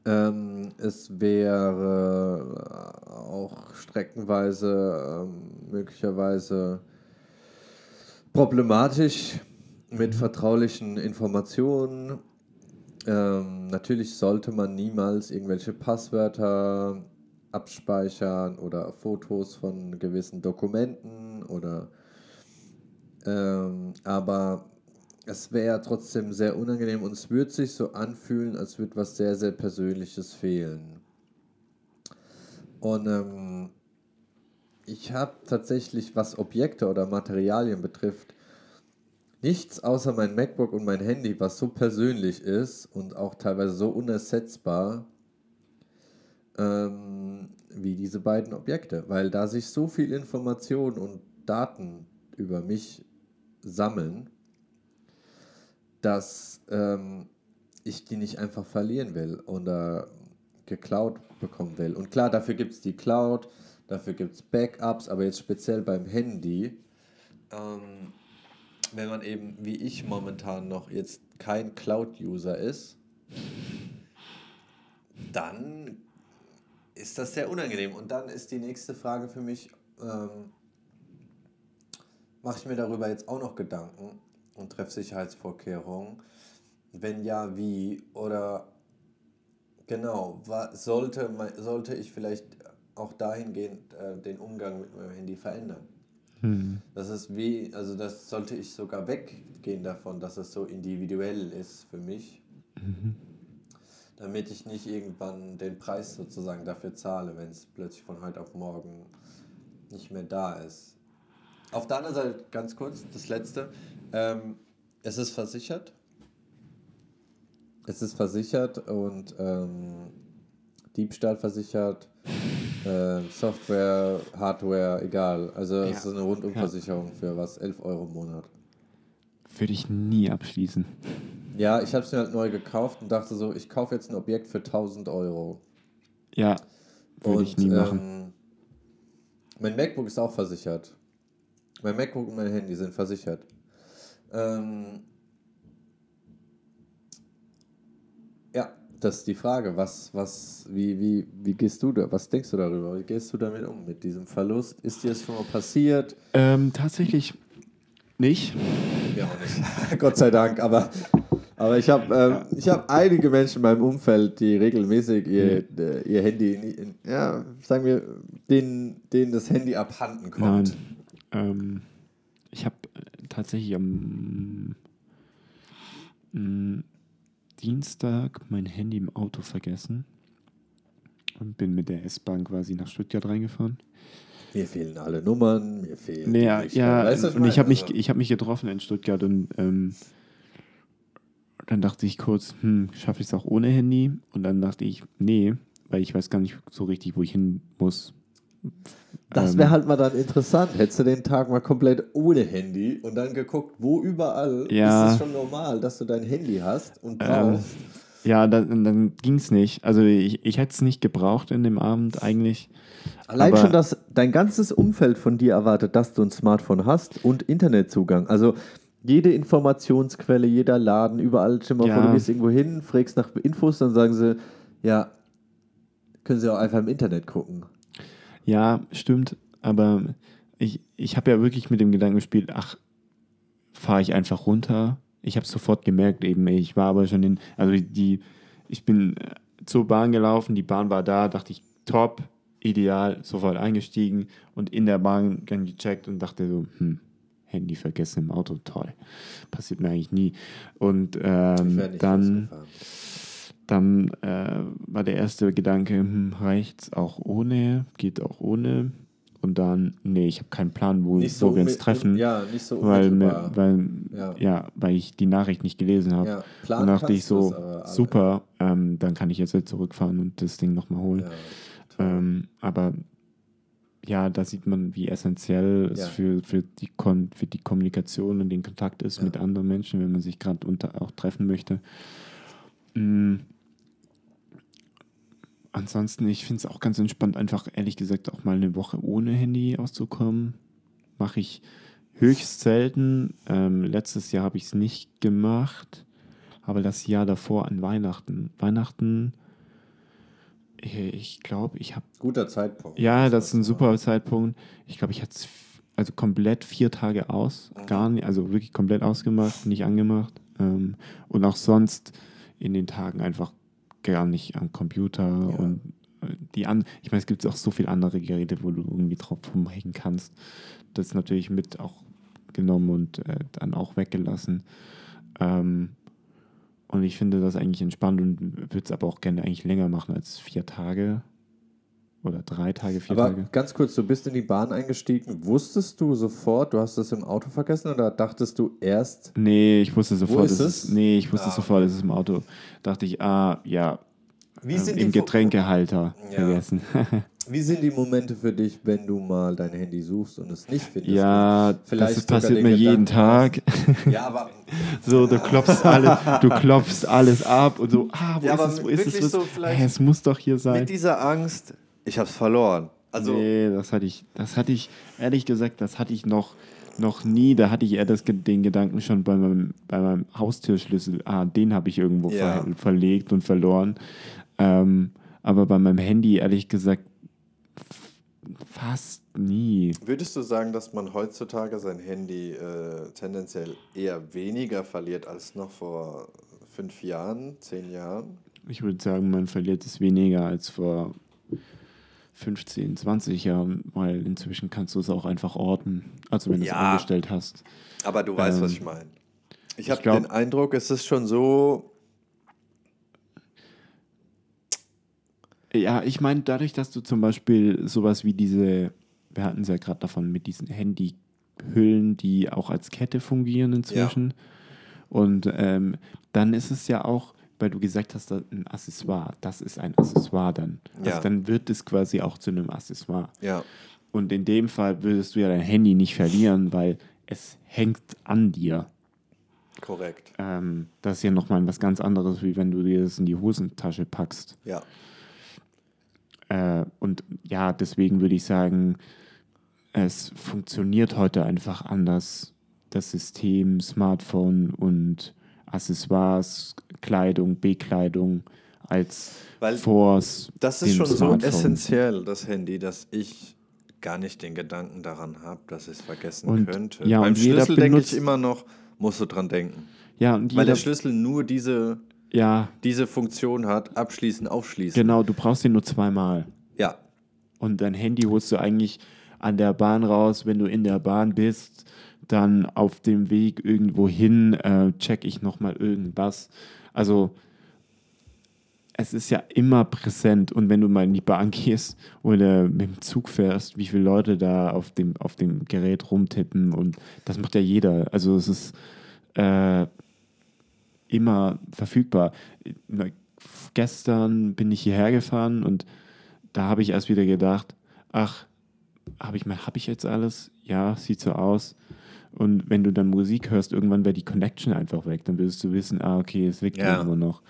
Ähm, es wäre auch streckenweise ähm, möglicherweise problematisch, mit vertraulichen Informationen. Ähm, natürlich sollte man niemals irgendwelche Passwörter abspeichern oder Fotos von gewissen Dokumenten oder ähm, aber es wäre trotzdem sehr unangenehm und es würde sich so anfühlen, als würde was sehr, sehr Persönliches fehlen. Und ähm, ich habe tatsächlich, was Objekte oder Materialien betrifft, nichts außer mein MacBook und mein Handy, was so persönlich ist und auch teilweise so unersetzbar ähm, wie diese beiden Objekte, weil da sich so viel Information und Daten über mich sammeln, dass ähm, ich die nicht einfach verlieren will oder geklaut bekommen will. Und klar, dafür gibt es die Cloud, dafür gibt es Backups, aber jetzt speziell beim Handy, ähm, wenn man eben wie ich momentan noch jetzt kein Cloud-User ist, dann ist das sehr unangenehm. Und dann ist die nächste Frage für mich, ähm, mache ich mir darüber jetzt auch noch Gedanken und treffe Sicherheitsvorkehrungen? Wenn ja, wie? Oder genau, sollte, sollte ich vielleicht auch dahingehend äh, den Umgang mit meinem Handy verändern? Hm. Das ist wie, also das sollte ich sogar weggehen davon, dass es so individuell ist für mich. Mhm. Damit ich nicht irgendwann den Preis sozusagen dafür zahle, wenn es plötzlich von heute auf morgen nicht mehr da ist. Auf der anderen Seite, ganz kurz, das letzte. Ähm, es ist versichert. Es ist versichert und ähm, Diebstahl versichert, äh, Software, Hardware, egal. Also ja. es ist eine Rundumversicherung ja. für was? 11 Euro im Monat. Würde ich nie abschließen. Ja, ich habe es mir halt neu gekauft und dachte so, ich kaufe jetzt ein Objekt für 1000 Euro. Ja, würde ich nie machen. Ähm, mein MacBook ist auch versichert. Mein MacBook und mein Handy sind versichert. Ähm, ja, das ist die Frage. Was, was, wie, wie, wie gehst du da, was denkst du darüber? Wie gehst du damit um, mit diesem Verlust? Ist dir das schon mal passiert? Ähm, tatsächlich nicht. Mir auch nicht. (laughs) Gott sei Dank, aber, aber ich habe ähm, hab einige Menschen in meinem Umfeld, die regelmäßig ihr, mhm. äh, ihr Handy, in, ja, sagen wir, denen, denen das Handy abhanden kommt. Nein. Ähm, äh, tatsächlich am mm, Dienstag mein Handy im Auto vergessen und bin mit der S-Bahn quasi nach Stuttgart reingefahren. Mir fehlen alle Nummern, mir fehlen. Nee, ja, ja weißt du, und ich habe mich, also hab mich getroffen in Stuttgart und ähm, dann dachte ich kurz, hm, schaffe ich es auch ohne Handy? Und dann dachte ich, nee, weil ich weiß gar nicht so richtig, wo ich hin muss. Das wäre ähm, halt mal dann interessant. Hättest du den Tag mal komplett ohne Handy und dann geguckt, wo überall ja, ist es schon normal, dass du dein Handy hast und ähm, brauchst. Ähm, ja, dann, dann ging es nicht. Also ich, ich hätte es nicht gebraucht in dem Abend eigentlich. Allein schon, dass dein ganzes Umfeld von dir erwartet, dass du ein Smartphone hast und Internetzugang. Also jede Informationsquelle, jeder Laden, überall, mal ja. vor, du gehst irgendwo hin, fragst nach Infos, dann sagen sie, ja, können sie auch einfach im Internet gucken. Ja, stimmt, aber ich, ich habe ja wirklich mit dem Gedanken gespielt, ach, fahre ich einfach runter. Ich habe sofort gemerkt, eben, ich war aber schon in, also die, ich bin äh, zur Bahn gelaufen, die Bahn war da, dachte ich, top, ideal, sofort eingestiegen und in der Bahn dann gecheckt und dachte so, hm, Handy vergessen im Auto, toll. Passiert mir eigentlich nie. Und ähm, dann dann äh, war der erste Gedanke, hm, reicht's auch ohne, geht auch ohne. Und dann, nee, ich habe keinen Plan, wo, so wo wir uns treffen. Ja, nicht so weil, weil, ja. ja. weil ich die Nachricht nicht gelesen habe. Ja, und dachte ich so, super, ähm, dann kann ich jetzt halt zurückfahren und das Ding nochmal holen. Ja, ähm, aber ja, da sieht man, wie essentiell es für, für, die Kon für die Kommunikation und den Kontakt ist mit anderen Menschen, wenn man sich gerade auch treffen möchte. Mhm ansonsten, ich finde es auch ganz entspannt, einfach ehrlich gesagt auch mal eine Woche ohne Handy auszukommen. Mache ich höchst selten. Ähm, letztes Jahr habe ich es nicht gemacht, aber das Jahr davor an Weihnachten. Weihnachten, ich glaube, ich habe. Guter Zeitpunkt. Ja, das ist ein super Zeitpunkt. Ich glaube, ich hatte also komplett vier Tage aus, Mhm. gar nicht, also wirklich komplett ausgemacht, nicht angemacht. Ähm, und auch sonst in den Tagen einfach gar nicht am Computer und äh, die an, ich meine, es gibt auch so viele andere Geräte, wo du irgendwie drauf rumhängen kannst. Das natürlich mit auch genommen und äh, dann auch weggelassen. Ähm, und ich finde das eigentlich entspannt und würde es aber auch gerne eigentlich länger machen als vier Tage oder drei Tage, vier Aber Tage. ganz kurz, du bist in die Bahn eingestiegen. Wusstest du sofort, du hast das im Auto vergessen oder dachtest du erst, Nee, ich wusste sofort, ist es ist, nee, ich wusste Ah, sofort, es ist im Auto. Dachte ich, ah, ja, Wie ähm, sind im Getränkehalter Ja. vergessen. (laughs) wie sind die Momente für dich, wenn du mal dein Handy suchst und es nicht findest? ja, Vielleicht das passiert mir jeden Tag. (laughs) Ja, aber So, du klopfst alles, du klopfst alles ab und so, ah, wo Ja, ist es, wo ist es? wo so Hä, es muss doch hier sein. mit dieser Angst, ich hab's verloren. Also, nee, das hatte ich, das hatte ich, ehrlich gesagt, das hatte ich noch, noch nie. Da hatte ich eher das, den Gedanken schon bei meinem, bei meinem Haustürschlüssel. Ah, den habe ich irgendwo Ja. ver verlegt und verloren. Ähm, aber bei meinem Handy, ehrlich gesagt, fast nie. würdest du sagen, dass man heutzutage sein Handy äh, tendenziell eher weniger verliert als noch vor fünf Jahren, zehn Jahren? Ich würde sagen, man verliert es weniger als vor 15, 20 Jahren, weil inzwischen kannst du es auch einfach orten. Also wenn du es Ja. eingestellt hast. Aber du weißt, was Ähm, ich meine. Ich habe den Eindruck, es ist schon so. Ja, ich meine, dadurch, dass du zum Beispiel sowas wie diese, wir hatten es ja gerade davon, mit diesen Handyhüllen, die auch als Kette fungieren inzwischen. Und ähm, dann ist es ja auch, weil du gesagt hast, ein Accessoire, das ist ein Accessoire dann. Also Ja. dann wird es quasi auch zu einem Accessoire. Ja, Und in dem Fall würdest du ja dein Handy nicht verlieren, weil es hängt an dir. korrekt. Ähm, das ist ja nochmal was ganz anderes, wie wenn du dir das in die Hosentasche packst. Ja. Äh, und ja, deswegen würde ich sagen, es funktioniert heute einfach anders. Das System, Smartphone und Accessoires, Kleidung, Bekleidung als Weil vors Das ist schon so Smartphone. essentiell, das Handy, dass ich gar nicht den Gedanken daran habe, dass ich es vergessen Und- könnte. ja, Beim Schlüssel denke ich immer noch, musst du dran denken. Ja, und Weil der Schlüssel nur diese, ja, diese Funktion hat, abschließen, aufschließen. genau, du brauchst ihn nur zweimal. Ja, Und dein Handy holst du eigentlich an der Bahn raus, wenn du in der Bahn bist. Dann auf dem Weg irgendwo hin äh, check ich nochmal irgendwas. Also es ist ja immer präsent. Und wenn du mal in die Bahn (laughs) gehst oder mit dem Zug fährst, wie viele Leute da auf dem, auf dem Gerät rumtippen und das macht ja jeder. Also es ist äh, immer verfügbar. Gestern bin ich hierher gefahren und da habe ich erst wieder gedacht, ach, habe ich, hab ich jetzt alles? Ja, sieht so aus. Und wenn du dann Musik hörst, irgendwann wäre die Connection einfach weg. Dann wirst du wissen, ah, okay, es liegt Ja. irgendwo noch.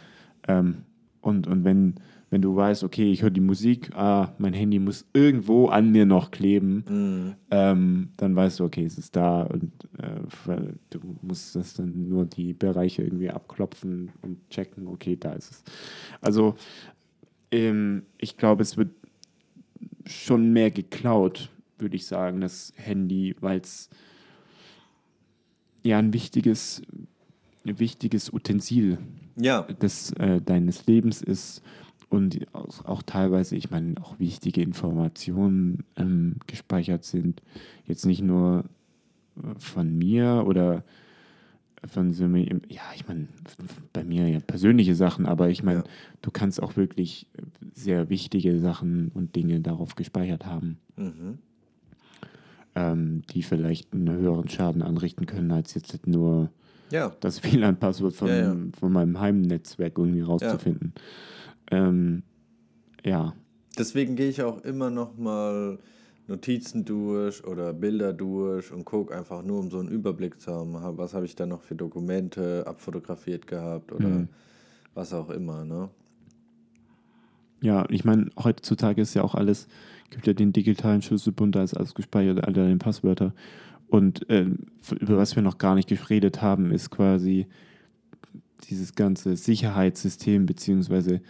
Ähm, und und wenn, wenn du weißt, okay, ich höre die Musik, ah, mein Handy muss irgendwo an mir noch kleben, Mhm. ähm, dann weißt du, okay, es ist da und äh, du musst das dann nur die Bereiche irgendwie abklopfen und checken, okay, da ist es. Also ähm, ich glaube, es wird schon mehr geklaut, würde ich sagen, das Handy, weil es ja ein wichtiges, ein wichtiges Utensil ja, des, äh, deines Lebens ist und auch, auch teilweise, ich meine, auch wichtige Informationen ähm, gespeichert sind. Jetzt nicht nur äh, von mir oder von so ja, ich meine, bei mir ja persönliche Sachen, aber ich meine, Ja. du kannst auch wirklich sehr wichtige Sachen und Dinge darauf gespeichert haben, mhm. Ähm, die vielleicht einen höheren Schaden anrichten können, als jetzt nur ja, das WLAN-Passwort von, Ja, ja. von meinem Heimnetzwerk irgendwie rauszufinden. Ähm, ja, Deswegen gehe ich auch immer noch mal Notizen durch oder Bilder durch und gucke einfach nur, um so einen Überblick zu haben. Ha- Was habe ich da noch für Dokumente abfotografiert gehabt oder Mhm. was auch immer, ne? Ja, ich meine, heutzutage ist ja auch alles, gibt ja den digitalen Schlüsselbund, da ist alles gespeichert, alle deine Passwörter. Und ähm, über was wir noch gar nicht geredet haben, ist quasi dieses ganze Sicherheitssystem, beziehungsweise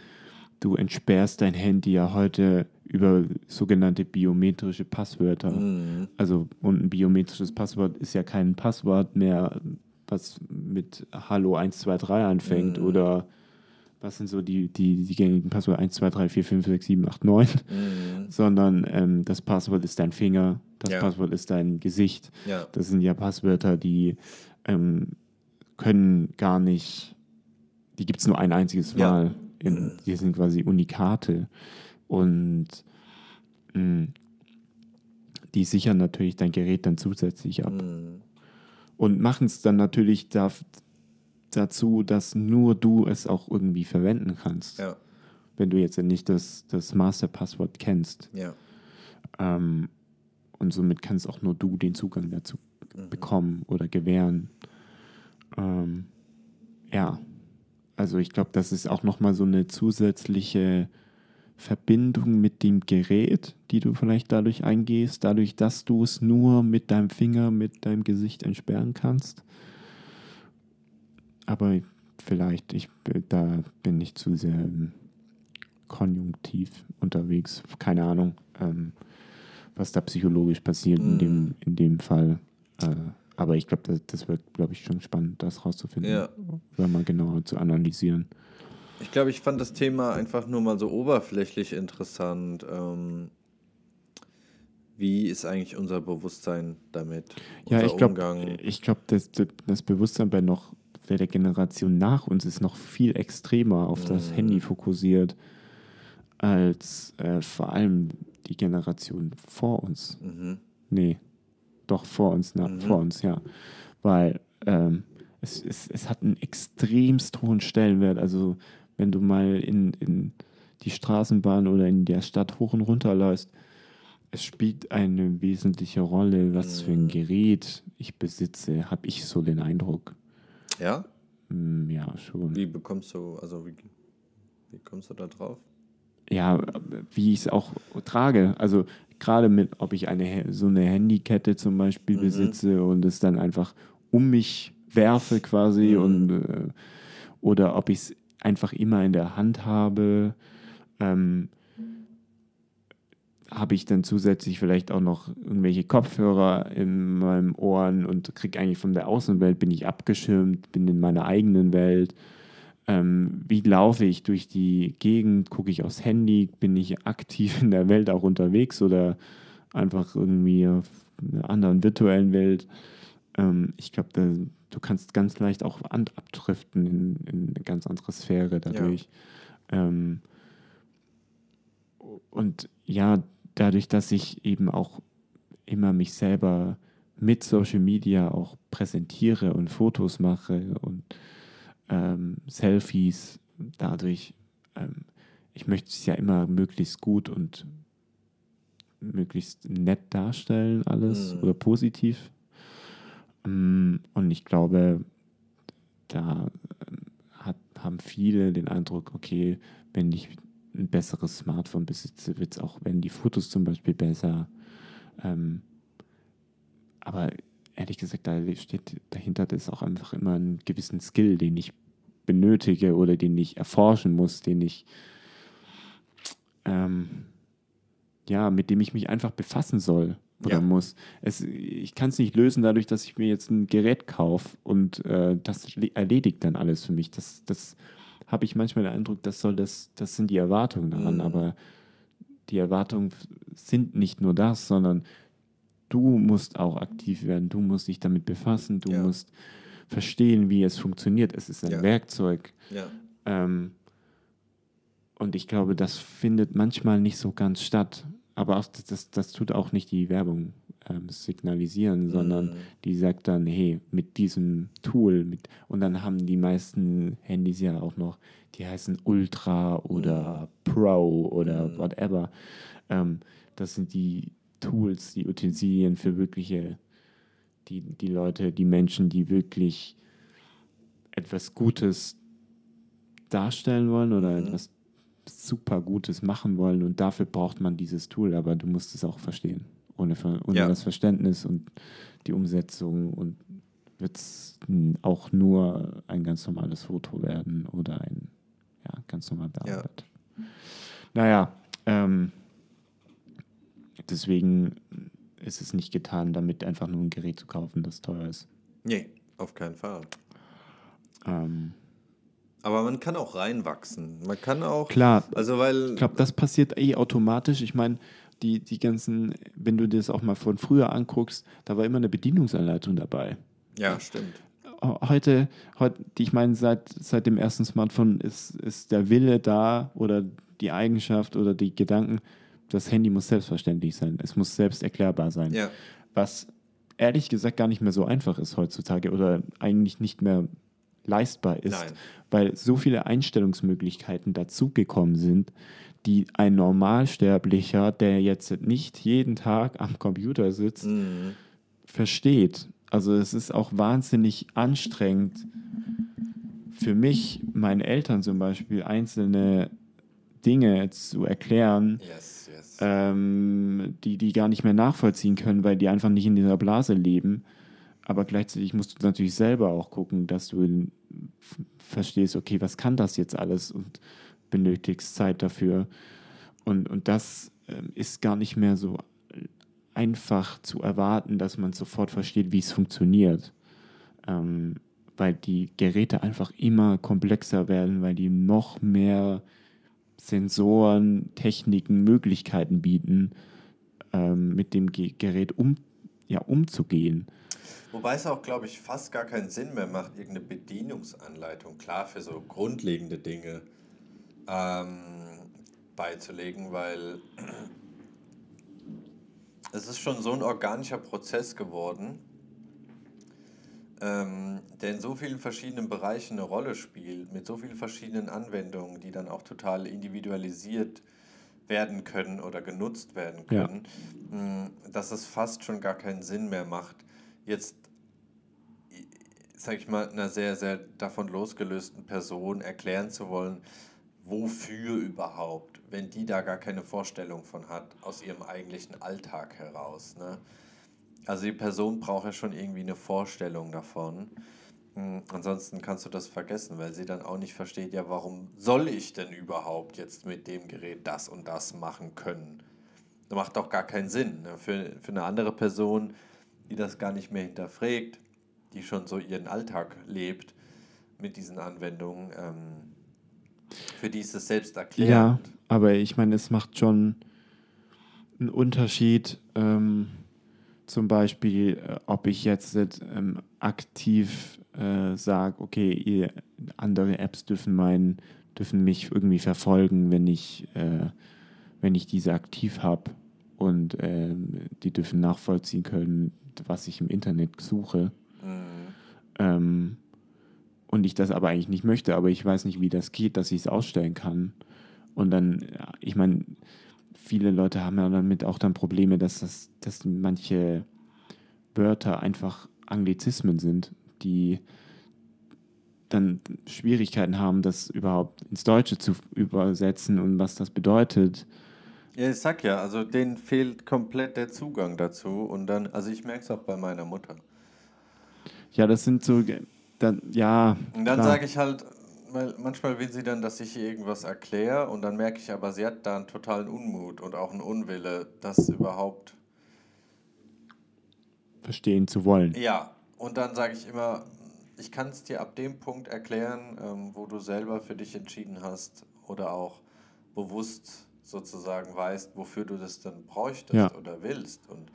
du entsperrst dein Handy ja heute über sogenannte biometrische Passwörter. Mhm. Also, und ein biometrisches Passwort ist ja kein Passwort mehr, was mit Hallo 123 anfängt Mhm. oder was sind so die, die, die gängigen Passwörter 1, 2, 3, 4, 5, 6, 7, 8, 9, Mhm. sondern ähm, das Passwort ist dein Finger, das Ja. Passwort ist dein Gesicht. Ja. Das sind ja Passwörter, die ähm, können gar nicht, die gibt es nur ein einziges Ja. Mal. In, die sind quasi Unikate. Und mh, die sichern natürlich dein Gerät dann zusätzlich ab. Mhm. Und machen es dann natürlich da, dazu, dass nur du es auch irgendwie verwenden kannst. Ja. Wenn du jetzt nicht das, das Masterpasswort kennst. Ja. Ähm, und somit kannst auch nur du den Zugang dazu Mhm. bekommen oder gewähren. Ähm, ja, also ich glaube, das ist auch nochmal so eine zusätzliche Verbindung mit dem Gerät, die du vielleicht dadurch eingehst, dadurch, dass du es nur mit deinem Finger, mit deinem Gesicht entsperren kannst. Aber vielleicht, ich, da bin ich zu sehr ähm, konjunktiv unterwegs. Keine Ahnung, ähm, was da psychologisch passiert in, Mhm. dem, in dem Fall. Äh, aber ich glaube, das, das wird, glaube ich, schon spannend, das rauszufinden. Ja. Oder mal genauer zu analysieren. Ich glaube, ich fand das Thema einfach nur mal so oberflächlich interessant. Ähm, wie ist eigentlich unser Bewusstsein damit? Ja, Unser ich glaube, glaub, das, das Bewusstsein bei noch der Generation nach uns ist noch viel extremer auf das Mhm. Handy fokussiert als äh, vor allem die Generation vor uns. Mhm. Nee, doch vor uns, na, Mhm. vor uns, ja. Weil ähm, es, es, es hat einen extremst hohen Stellenwert. Also wenn du mal in, in die Straßenbahn oder in der Stadt hoch und runter läufst, es spielt eine wesentliche Rolle, was für ein Mhm. Gerät ich besitze, habe ich so den Eindruck. Ja? Hm, Ja, schon. Wie bekommst du, also wie, wie kommst du da drauf? ja, wie ich es auch trage. Also gerade mit, ob ich eine so eine Handykette zum Beispiel Mhm. besitze und es dann einfach um mich werfe quasi Mhm. und äh, oder ob ich es einfach immer in der Hand habe. Ähm, habe ich dann zusätzlich vielleicht auch noch irgendwelche Kopfhörer in meinen Ohren und kriege eigentlich von der Außenwelt, bin ich abgeschirmt, bin in meiner eigenen Welt. Ähm, wie laufe ich durch die Gegend? Gucke ich aufs Handy? Bin ich aktiv in der Welt auch unterwegs oder einfach irgendwie auf einer anderen virtuellen Welt? Ähm, ich glaube, da, du kannst ganz leicht auch abdriften in, in eine ganz andere Sphäre dadurch. Ähm, und ja, dadurch, dass ich eben auch immer mich selber mit Social Media auch präsentiere und Fotos mache und ähm, Selfies, dadurch, ähm, ich möchte es ja immer möglichst gut und möglichst nett darstellen, alles Mhm. oder positiv. Ähm, und ich glaube, da ähm, hat, haben viele den Eindruck, okay, wenn ich ein besseres Smartphone besitze, wird es auch, wenn die Fotos zum Beispiel besser. Ähm, aber ehrlich gesagt, da steht dahinter ist auch einfach immer einen gewissen Skill, den ich benötige oder den ich erforschen muss, den ich ähm, ja, mit dem ich mich einfach befassen soll oder Ja. muss. Es, ich kann es nicht lösen dadurch, dass ich mir jetzt ein Gerät kaufe und äh, das le- erledigt dann alles für mich. Das, das habe ich manchmal den Eindruck, das soll das, das sind die Erwartungen daran, Mhm. aber die Erwartungen sind nicht nur das, sondern du musst auch aktiv werden, du musst dich damit befassen, du Ja. musst verstehen, wie es funktioniert. Es ist ein Ja. Werkzeug. Ja. Ähm, und ich glaube, das findet manchmal nicht so ganz statt. Aber auch das, das, das tut auch nicht die Werbung ähm, signalisieren, sondern Mhm. die sagt dann, hey, mit diesem Tool, mit, und dann haben die meisten Handys ja auch noch, die heißen Ultra oder Pro oder Mhm. whatever. Ähm, das sind die Tools, die Utensilien für wirkliche, die, die Leute, die Menschen, die wirklich etwas Gutes darstellen wollen oder Mhm. etwas super Gutes machen wollen und dafür braucht man dieses Tool, aber du musst es auch verstehen. Ohne, ohne Ja. das Verständnis und die Umsetzung und wird es auch nur ein ganz normales Foto werden oder ein ja, ganz normal bearbeitet. Naja, ähm, deswegen ist es nicht getan, damit einfach nur ein Gerät zu kaufen, das teuer ist. Nee, auf keinen Fall. Ähm, Aber man kann auch reinwachsen. Man kann auch. klar, Also, weil. ich glaube, das passiert eh automatisch. Ich meine, die, die ganzen, wenn du dir das auch mal von früher anguckst, da war immer eine Bedienungsanleitung dabei. ja, stimmt. Heute, heute die ich meine, seit, seit dem ersten Smartphone ist, ist der Wille da oder die Eigenschaft oder die Gedanken, das Handy muss selbstverständlich sein. Es muss selbst erklärbar sein. Ja. Was ehrlich gesagt gar nicht mehr so einfach ist heutzutage oder eigentlich nicht mehr leistbar ist, Nein. weil so viele Einstellungsmöglichkeiten dazugekommen sind, die ein Normalsterblicher, der jetzt nicht jeden Tag am Computer sitzt, Mhm. versteht. Also es ist auch wahnsinnig anstrengend für mich, meinen Eltern zum Beispiel, einzelne Dinge zu erklären, Yes, yes. ähm, die die gar nicht mehr nachvollziehen können, weil die einfach nicht in dieser Blase leben. Aber gleichzeitig musst du natürlich selber auch gucken, dass du verstehst, okay, was kann das jetzt alles und benötigst Zeit dafür. Und, und das ähm, ist gar nicht mehr so einfach zu erwarten, dass man sofort versteht, wie es funktioniert. Ähm, weil die Geräte einfach immer komplexer werden, weil die noch mehr Sensoren, Techniken, Möglichkeiten bieten, ähm, mit dem Ge Gerät um, ja, umzugehen. Wobei es auch, glaube ich, fast gar keinen Sinn mehr macht, irgendeine Bedienungsanleitung, klar, für so grundlegende Dinge ähm, beizulegen, weil es ist schon so ein organischer Prozess geworden, ähm, der in so vielen verschiedenen Bereichen eine Rolle spielt, mit so vielen verschiedenen Anwendungen, die dann auch total individualisiert werden können oder genutzt werden Ja. können, mh, dass es fast schon gar keinen Sinn mehr macht, jetzt, sag ich mal, einer sehr, sehr davon losgelösten Person erklären zu wollen, wofür überhaupt, wenn die da gar keine Vorstellung von hat, aus ihrem eigentlichen Alltag heraus. Ne? Also die Person braucht ja schon irgendwie eine Vorstellung davon. Hm, Ansonsten kannst du das vergessen, weil sie dann auch nicht versteht, ja, warum soll ich denn überhaupt jetzt mit dem Gerät das und das machen können? Das macht doch gar keinen Sinn. Ne? Für, für eine andere Person, die das gar nicht mehr hinterfragt, die schon so ihren Alltag lebt mit diesen Anwendungen, ähm, für die ist es selbst Ja, erklärend. aber ich meine, es macht schon einen Unterschied, ähm, zum Beispiel, äh, ob ich jetzt ähm, aktiv äh, sage, okay, ihr, andere Apps dürfen mein, dürfen mich irgendwie verfolgen, wenn ich, äh, wenn ich diese aktiv habe und ähm, die dürfen nachvollziehen können, was ich im Internet suche. Mhm. Ähm, und ich das aber eigentlich nicht möchte, aber ich weiß nicht, wie das geht, dass ich es ausstellen kann. Und dann, ich meine, viele Leute haben ja damit auch dann Probleme, dass, das, dass manche Wörter einfach Anglizismen sind, die dann Schwierigkeiten haben, das überhaupt ins Deutsche zu übersetzen und was das bedeutet. Ja, ich sag ja, also denen fehlt komplett der Zugang dazu. Und dann, also ich merke es auch bei meiner Mutter. Ja, das sind so, dann, ja. Und dann sage ich halt, weil manchmal will sie dann, dass ich ihr irgendwas erkläre und dann merke ich aber, sie hat da einen totalen Unmut und auch einen Unwille, das überhaupt. verstehen zu wollen. Ja, und dann sage ich immer, ich kann es dir ab dem Punkt erklären, ähm, wo du selber für dich entschieden hast oder auch bewusst sozusagen weißt, wofür du das dann bräuchtest Ja. oder willst. Und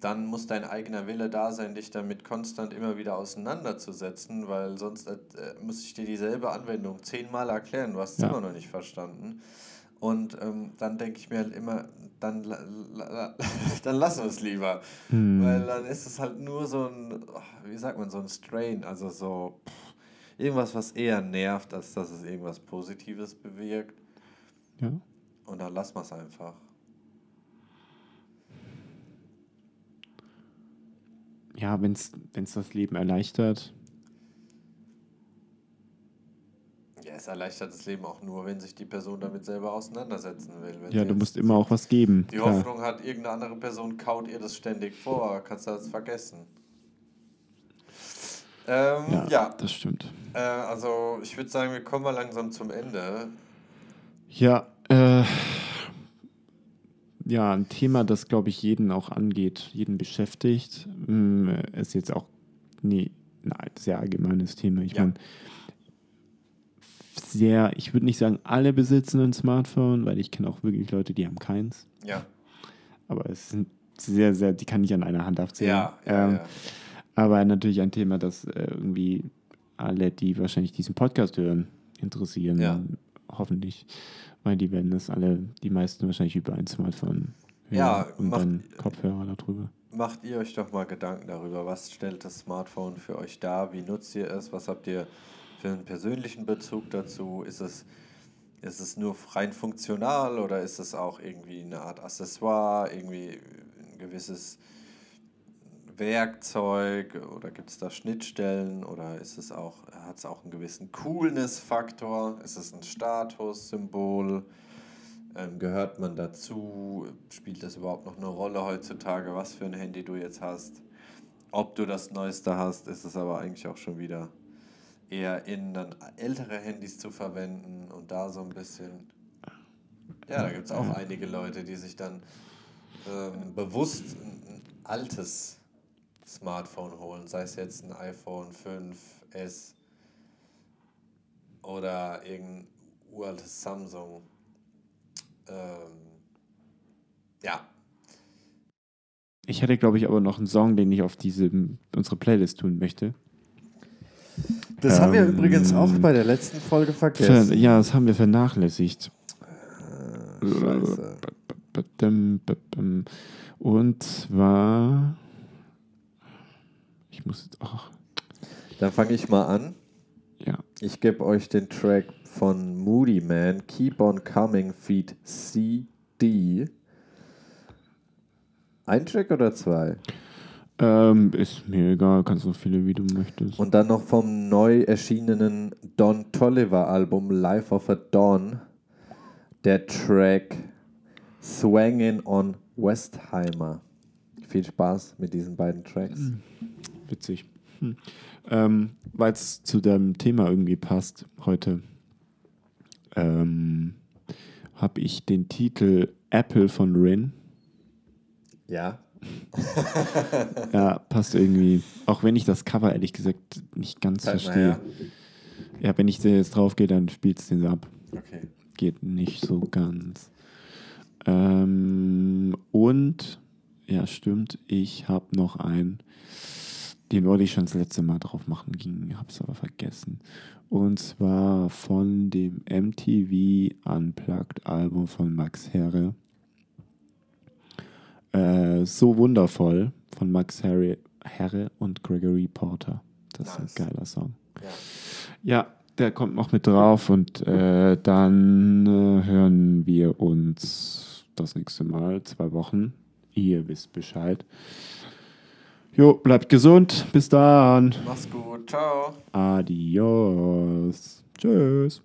dann muss dein eigener Wille da sein, dich damit konstant immer wieder auseinanderzusetzen, weil sonst äh, muss ich dir dieselbe Anwendung zehnmal erklären, du hast es Ja. immer noch nicht verstanden. Und ähm, dann denke ich mir halt immer, dann, (laughs) dann lassen wir es lieber. Hm. Weil dann ist es halt nur so ein, wie sagt man, so ein Strain, also so pff, irgendwas, was eher nervt, als dass es irgendwas Positives bewirkt. Ja. Und dann lassen wir es einfach. Ja, wenn es das Leben erleichtert. Ja, es erleichtert das Leben auch nur, wenn sich die Person damit selber auseinandersetzen will. Wenn Ja, du musst immer auch was geben. Die klar. Hoffnung hat, irgendeine andere Person kaut ihr das ständig vor, kannst du das vergessen. Ähm, Ja, ja, das stimmt. äh, also ich würde sagen, wir kommen mal langsam zum Ende. Ja, äh, ja, ein Thema, das, glaube ich, jeden auch angeht, jeden beschäftigt. Mm, Ist jetzt auch nee, ein sehr allgemeines Thema. Ich Ja. meine, sehr, ich würde nicht sagen, alle besitzen ein Smartphone, weil ich kenne auch wirklich Leute, die haben keins. Ja. Aber es sind sehr, sehr, die kann ich an einer Hand aufzählen. Ja, ja, ähm, ja. Aber natürlich ein Thema, das äh, irgendwie alle, die wahrscheinlich diesen Podcast hören, interessieren. Ja. Hoffentlich. Weil die werden das alle, die meisten wahrscheinlich über ein Smartphone hören Ja, und macht- dann Kopfhörer darüber. Macht ihr euch doch mal Gedanken darüber, was stellt das Smartphone für euch dar? Wie nutzt ihr es? Was habt ihr für einen persönlichen Bezug dazu? Ist es, ist es nur rein funktional oder ist es auch irgendwie eine Art Accessoire, irgendwie ein gewisses Werkzeug oder gibt es da Schnittstellen oder ist es auch, hat es auch einen gewissen Coolness-Faktor? Ist es ein Statussymbol? Ähm, gehört man dazu? Spielt das überhaupt noch eine Rolle heutzutage, was für ein Handy du jetzt hast? Ob du das Neueste hast, ist es aber eigentlich auch schon wieder eher in dann ältere Handys zu verwenden und da so ein bisschen. Ja, da gibt es auch einige Leute, die sich dann ähm, bewusst ein, ein altes Smartphone holen, sei es jetzt ein iPhone 5S oder irgendein uraltes Samsung. Ähm, ja, Ich hätte, glaube ich, aber noch einen Song, den ich auf diese, unsere Playlist tun möchte. Das haben wir Ähm, übrigens auch bei der letzten Folge Ver vergessen. ja, das haben wir vernachlässigt. Äh, Scheiße. Und zwar. Ich muss. Ach, Dann fange ich mal an. ja. Ich gebe euch den Track von Moody Man, Keep on Coming, Feed CD. Ein Track oder zwei? Ähm, ist mir egal, kannst so viele wie du möchtest. Und dann noch vom neu erschienenen Don Tolliver Album Life of a Dawn der Track Swangin' on Westheimer. Viel Spaß mit diesen beiden Tracks. Witzig. Hm. Ähm, Weil es zu deinem Thema irgendwie passt heute, ähm, habe ich den Titel Apple von Rin. Ja. (laughs) Ja, passt irgendwie. Auch wenn ich das Cover ehrlich gesagt nicht ganz mal verstehe. her. Ja, wenn ich jetzt drauf gehe, dann spielt es den ab. Okay. Geht nicht so ganz. Ähm, und, ja, stimmt, ich habe noch einen, den wollte ich schon das letzte Mal drauf machen, ging, habe es aber vergessen. Und zwar von dem MTV Unplugged Album von Max Herre. Äh, so wundervoll von Max Herre, Herre und Gregory Porter. Das Nice. ist ein geiler Song. Ja. Ja, der kommt noch mit drauf und äh, dann äh, hören wir uns das nächste Mal, zwei Wochen. Ihr wisst Bescheid. Jo, bleibt gesund. Bis dann. Mach's gut. Ciao. Adios. Tschüss.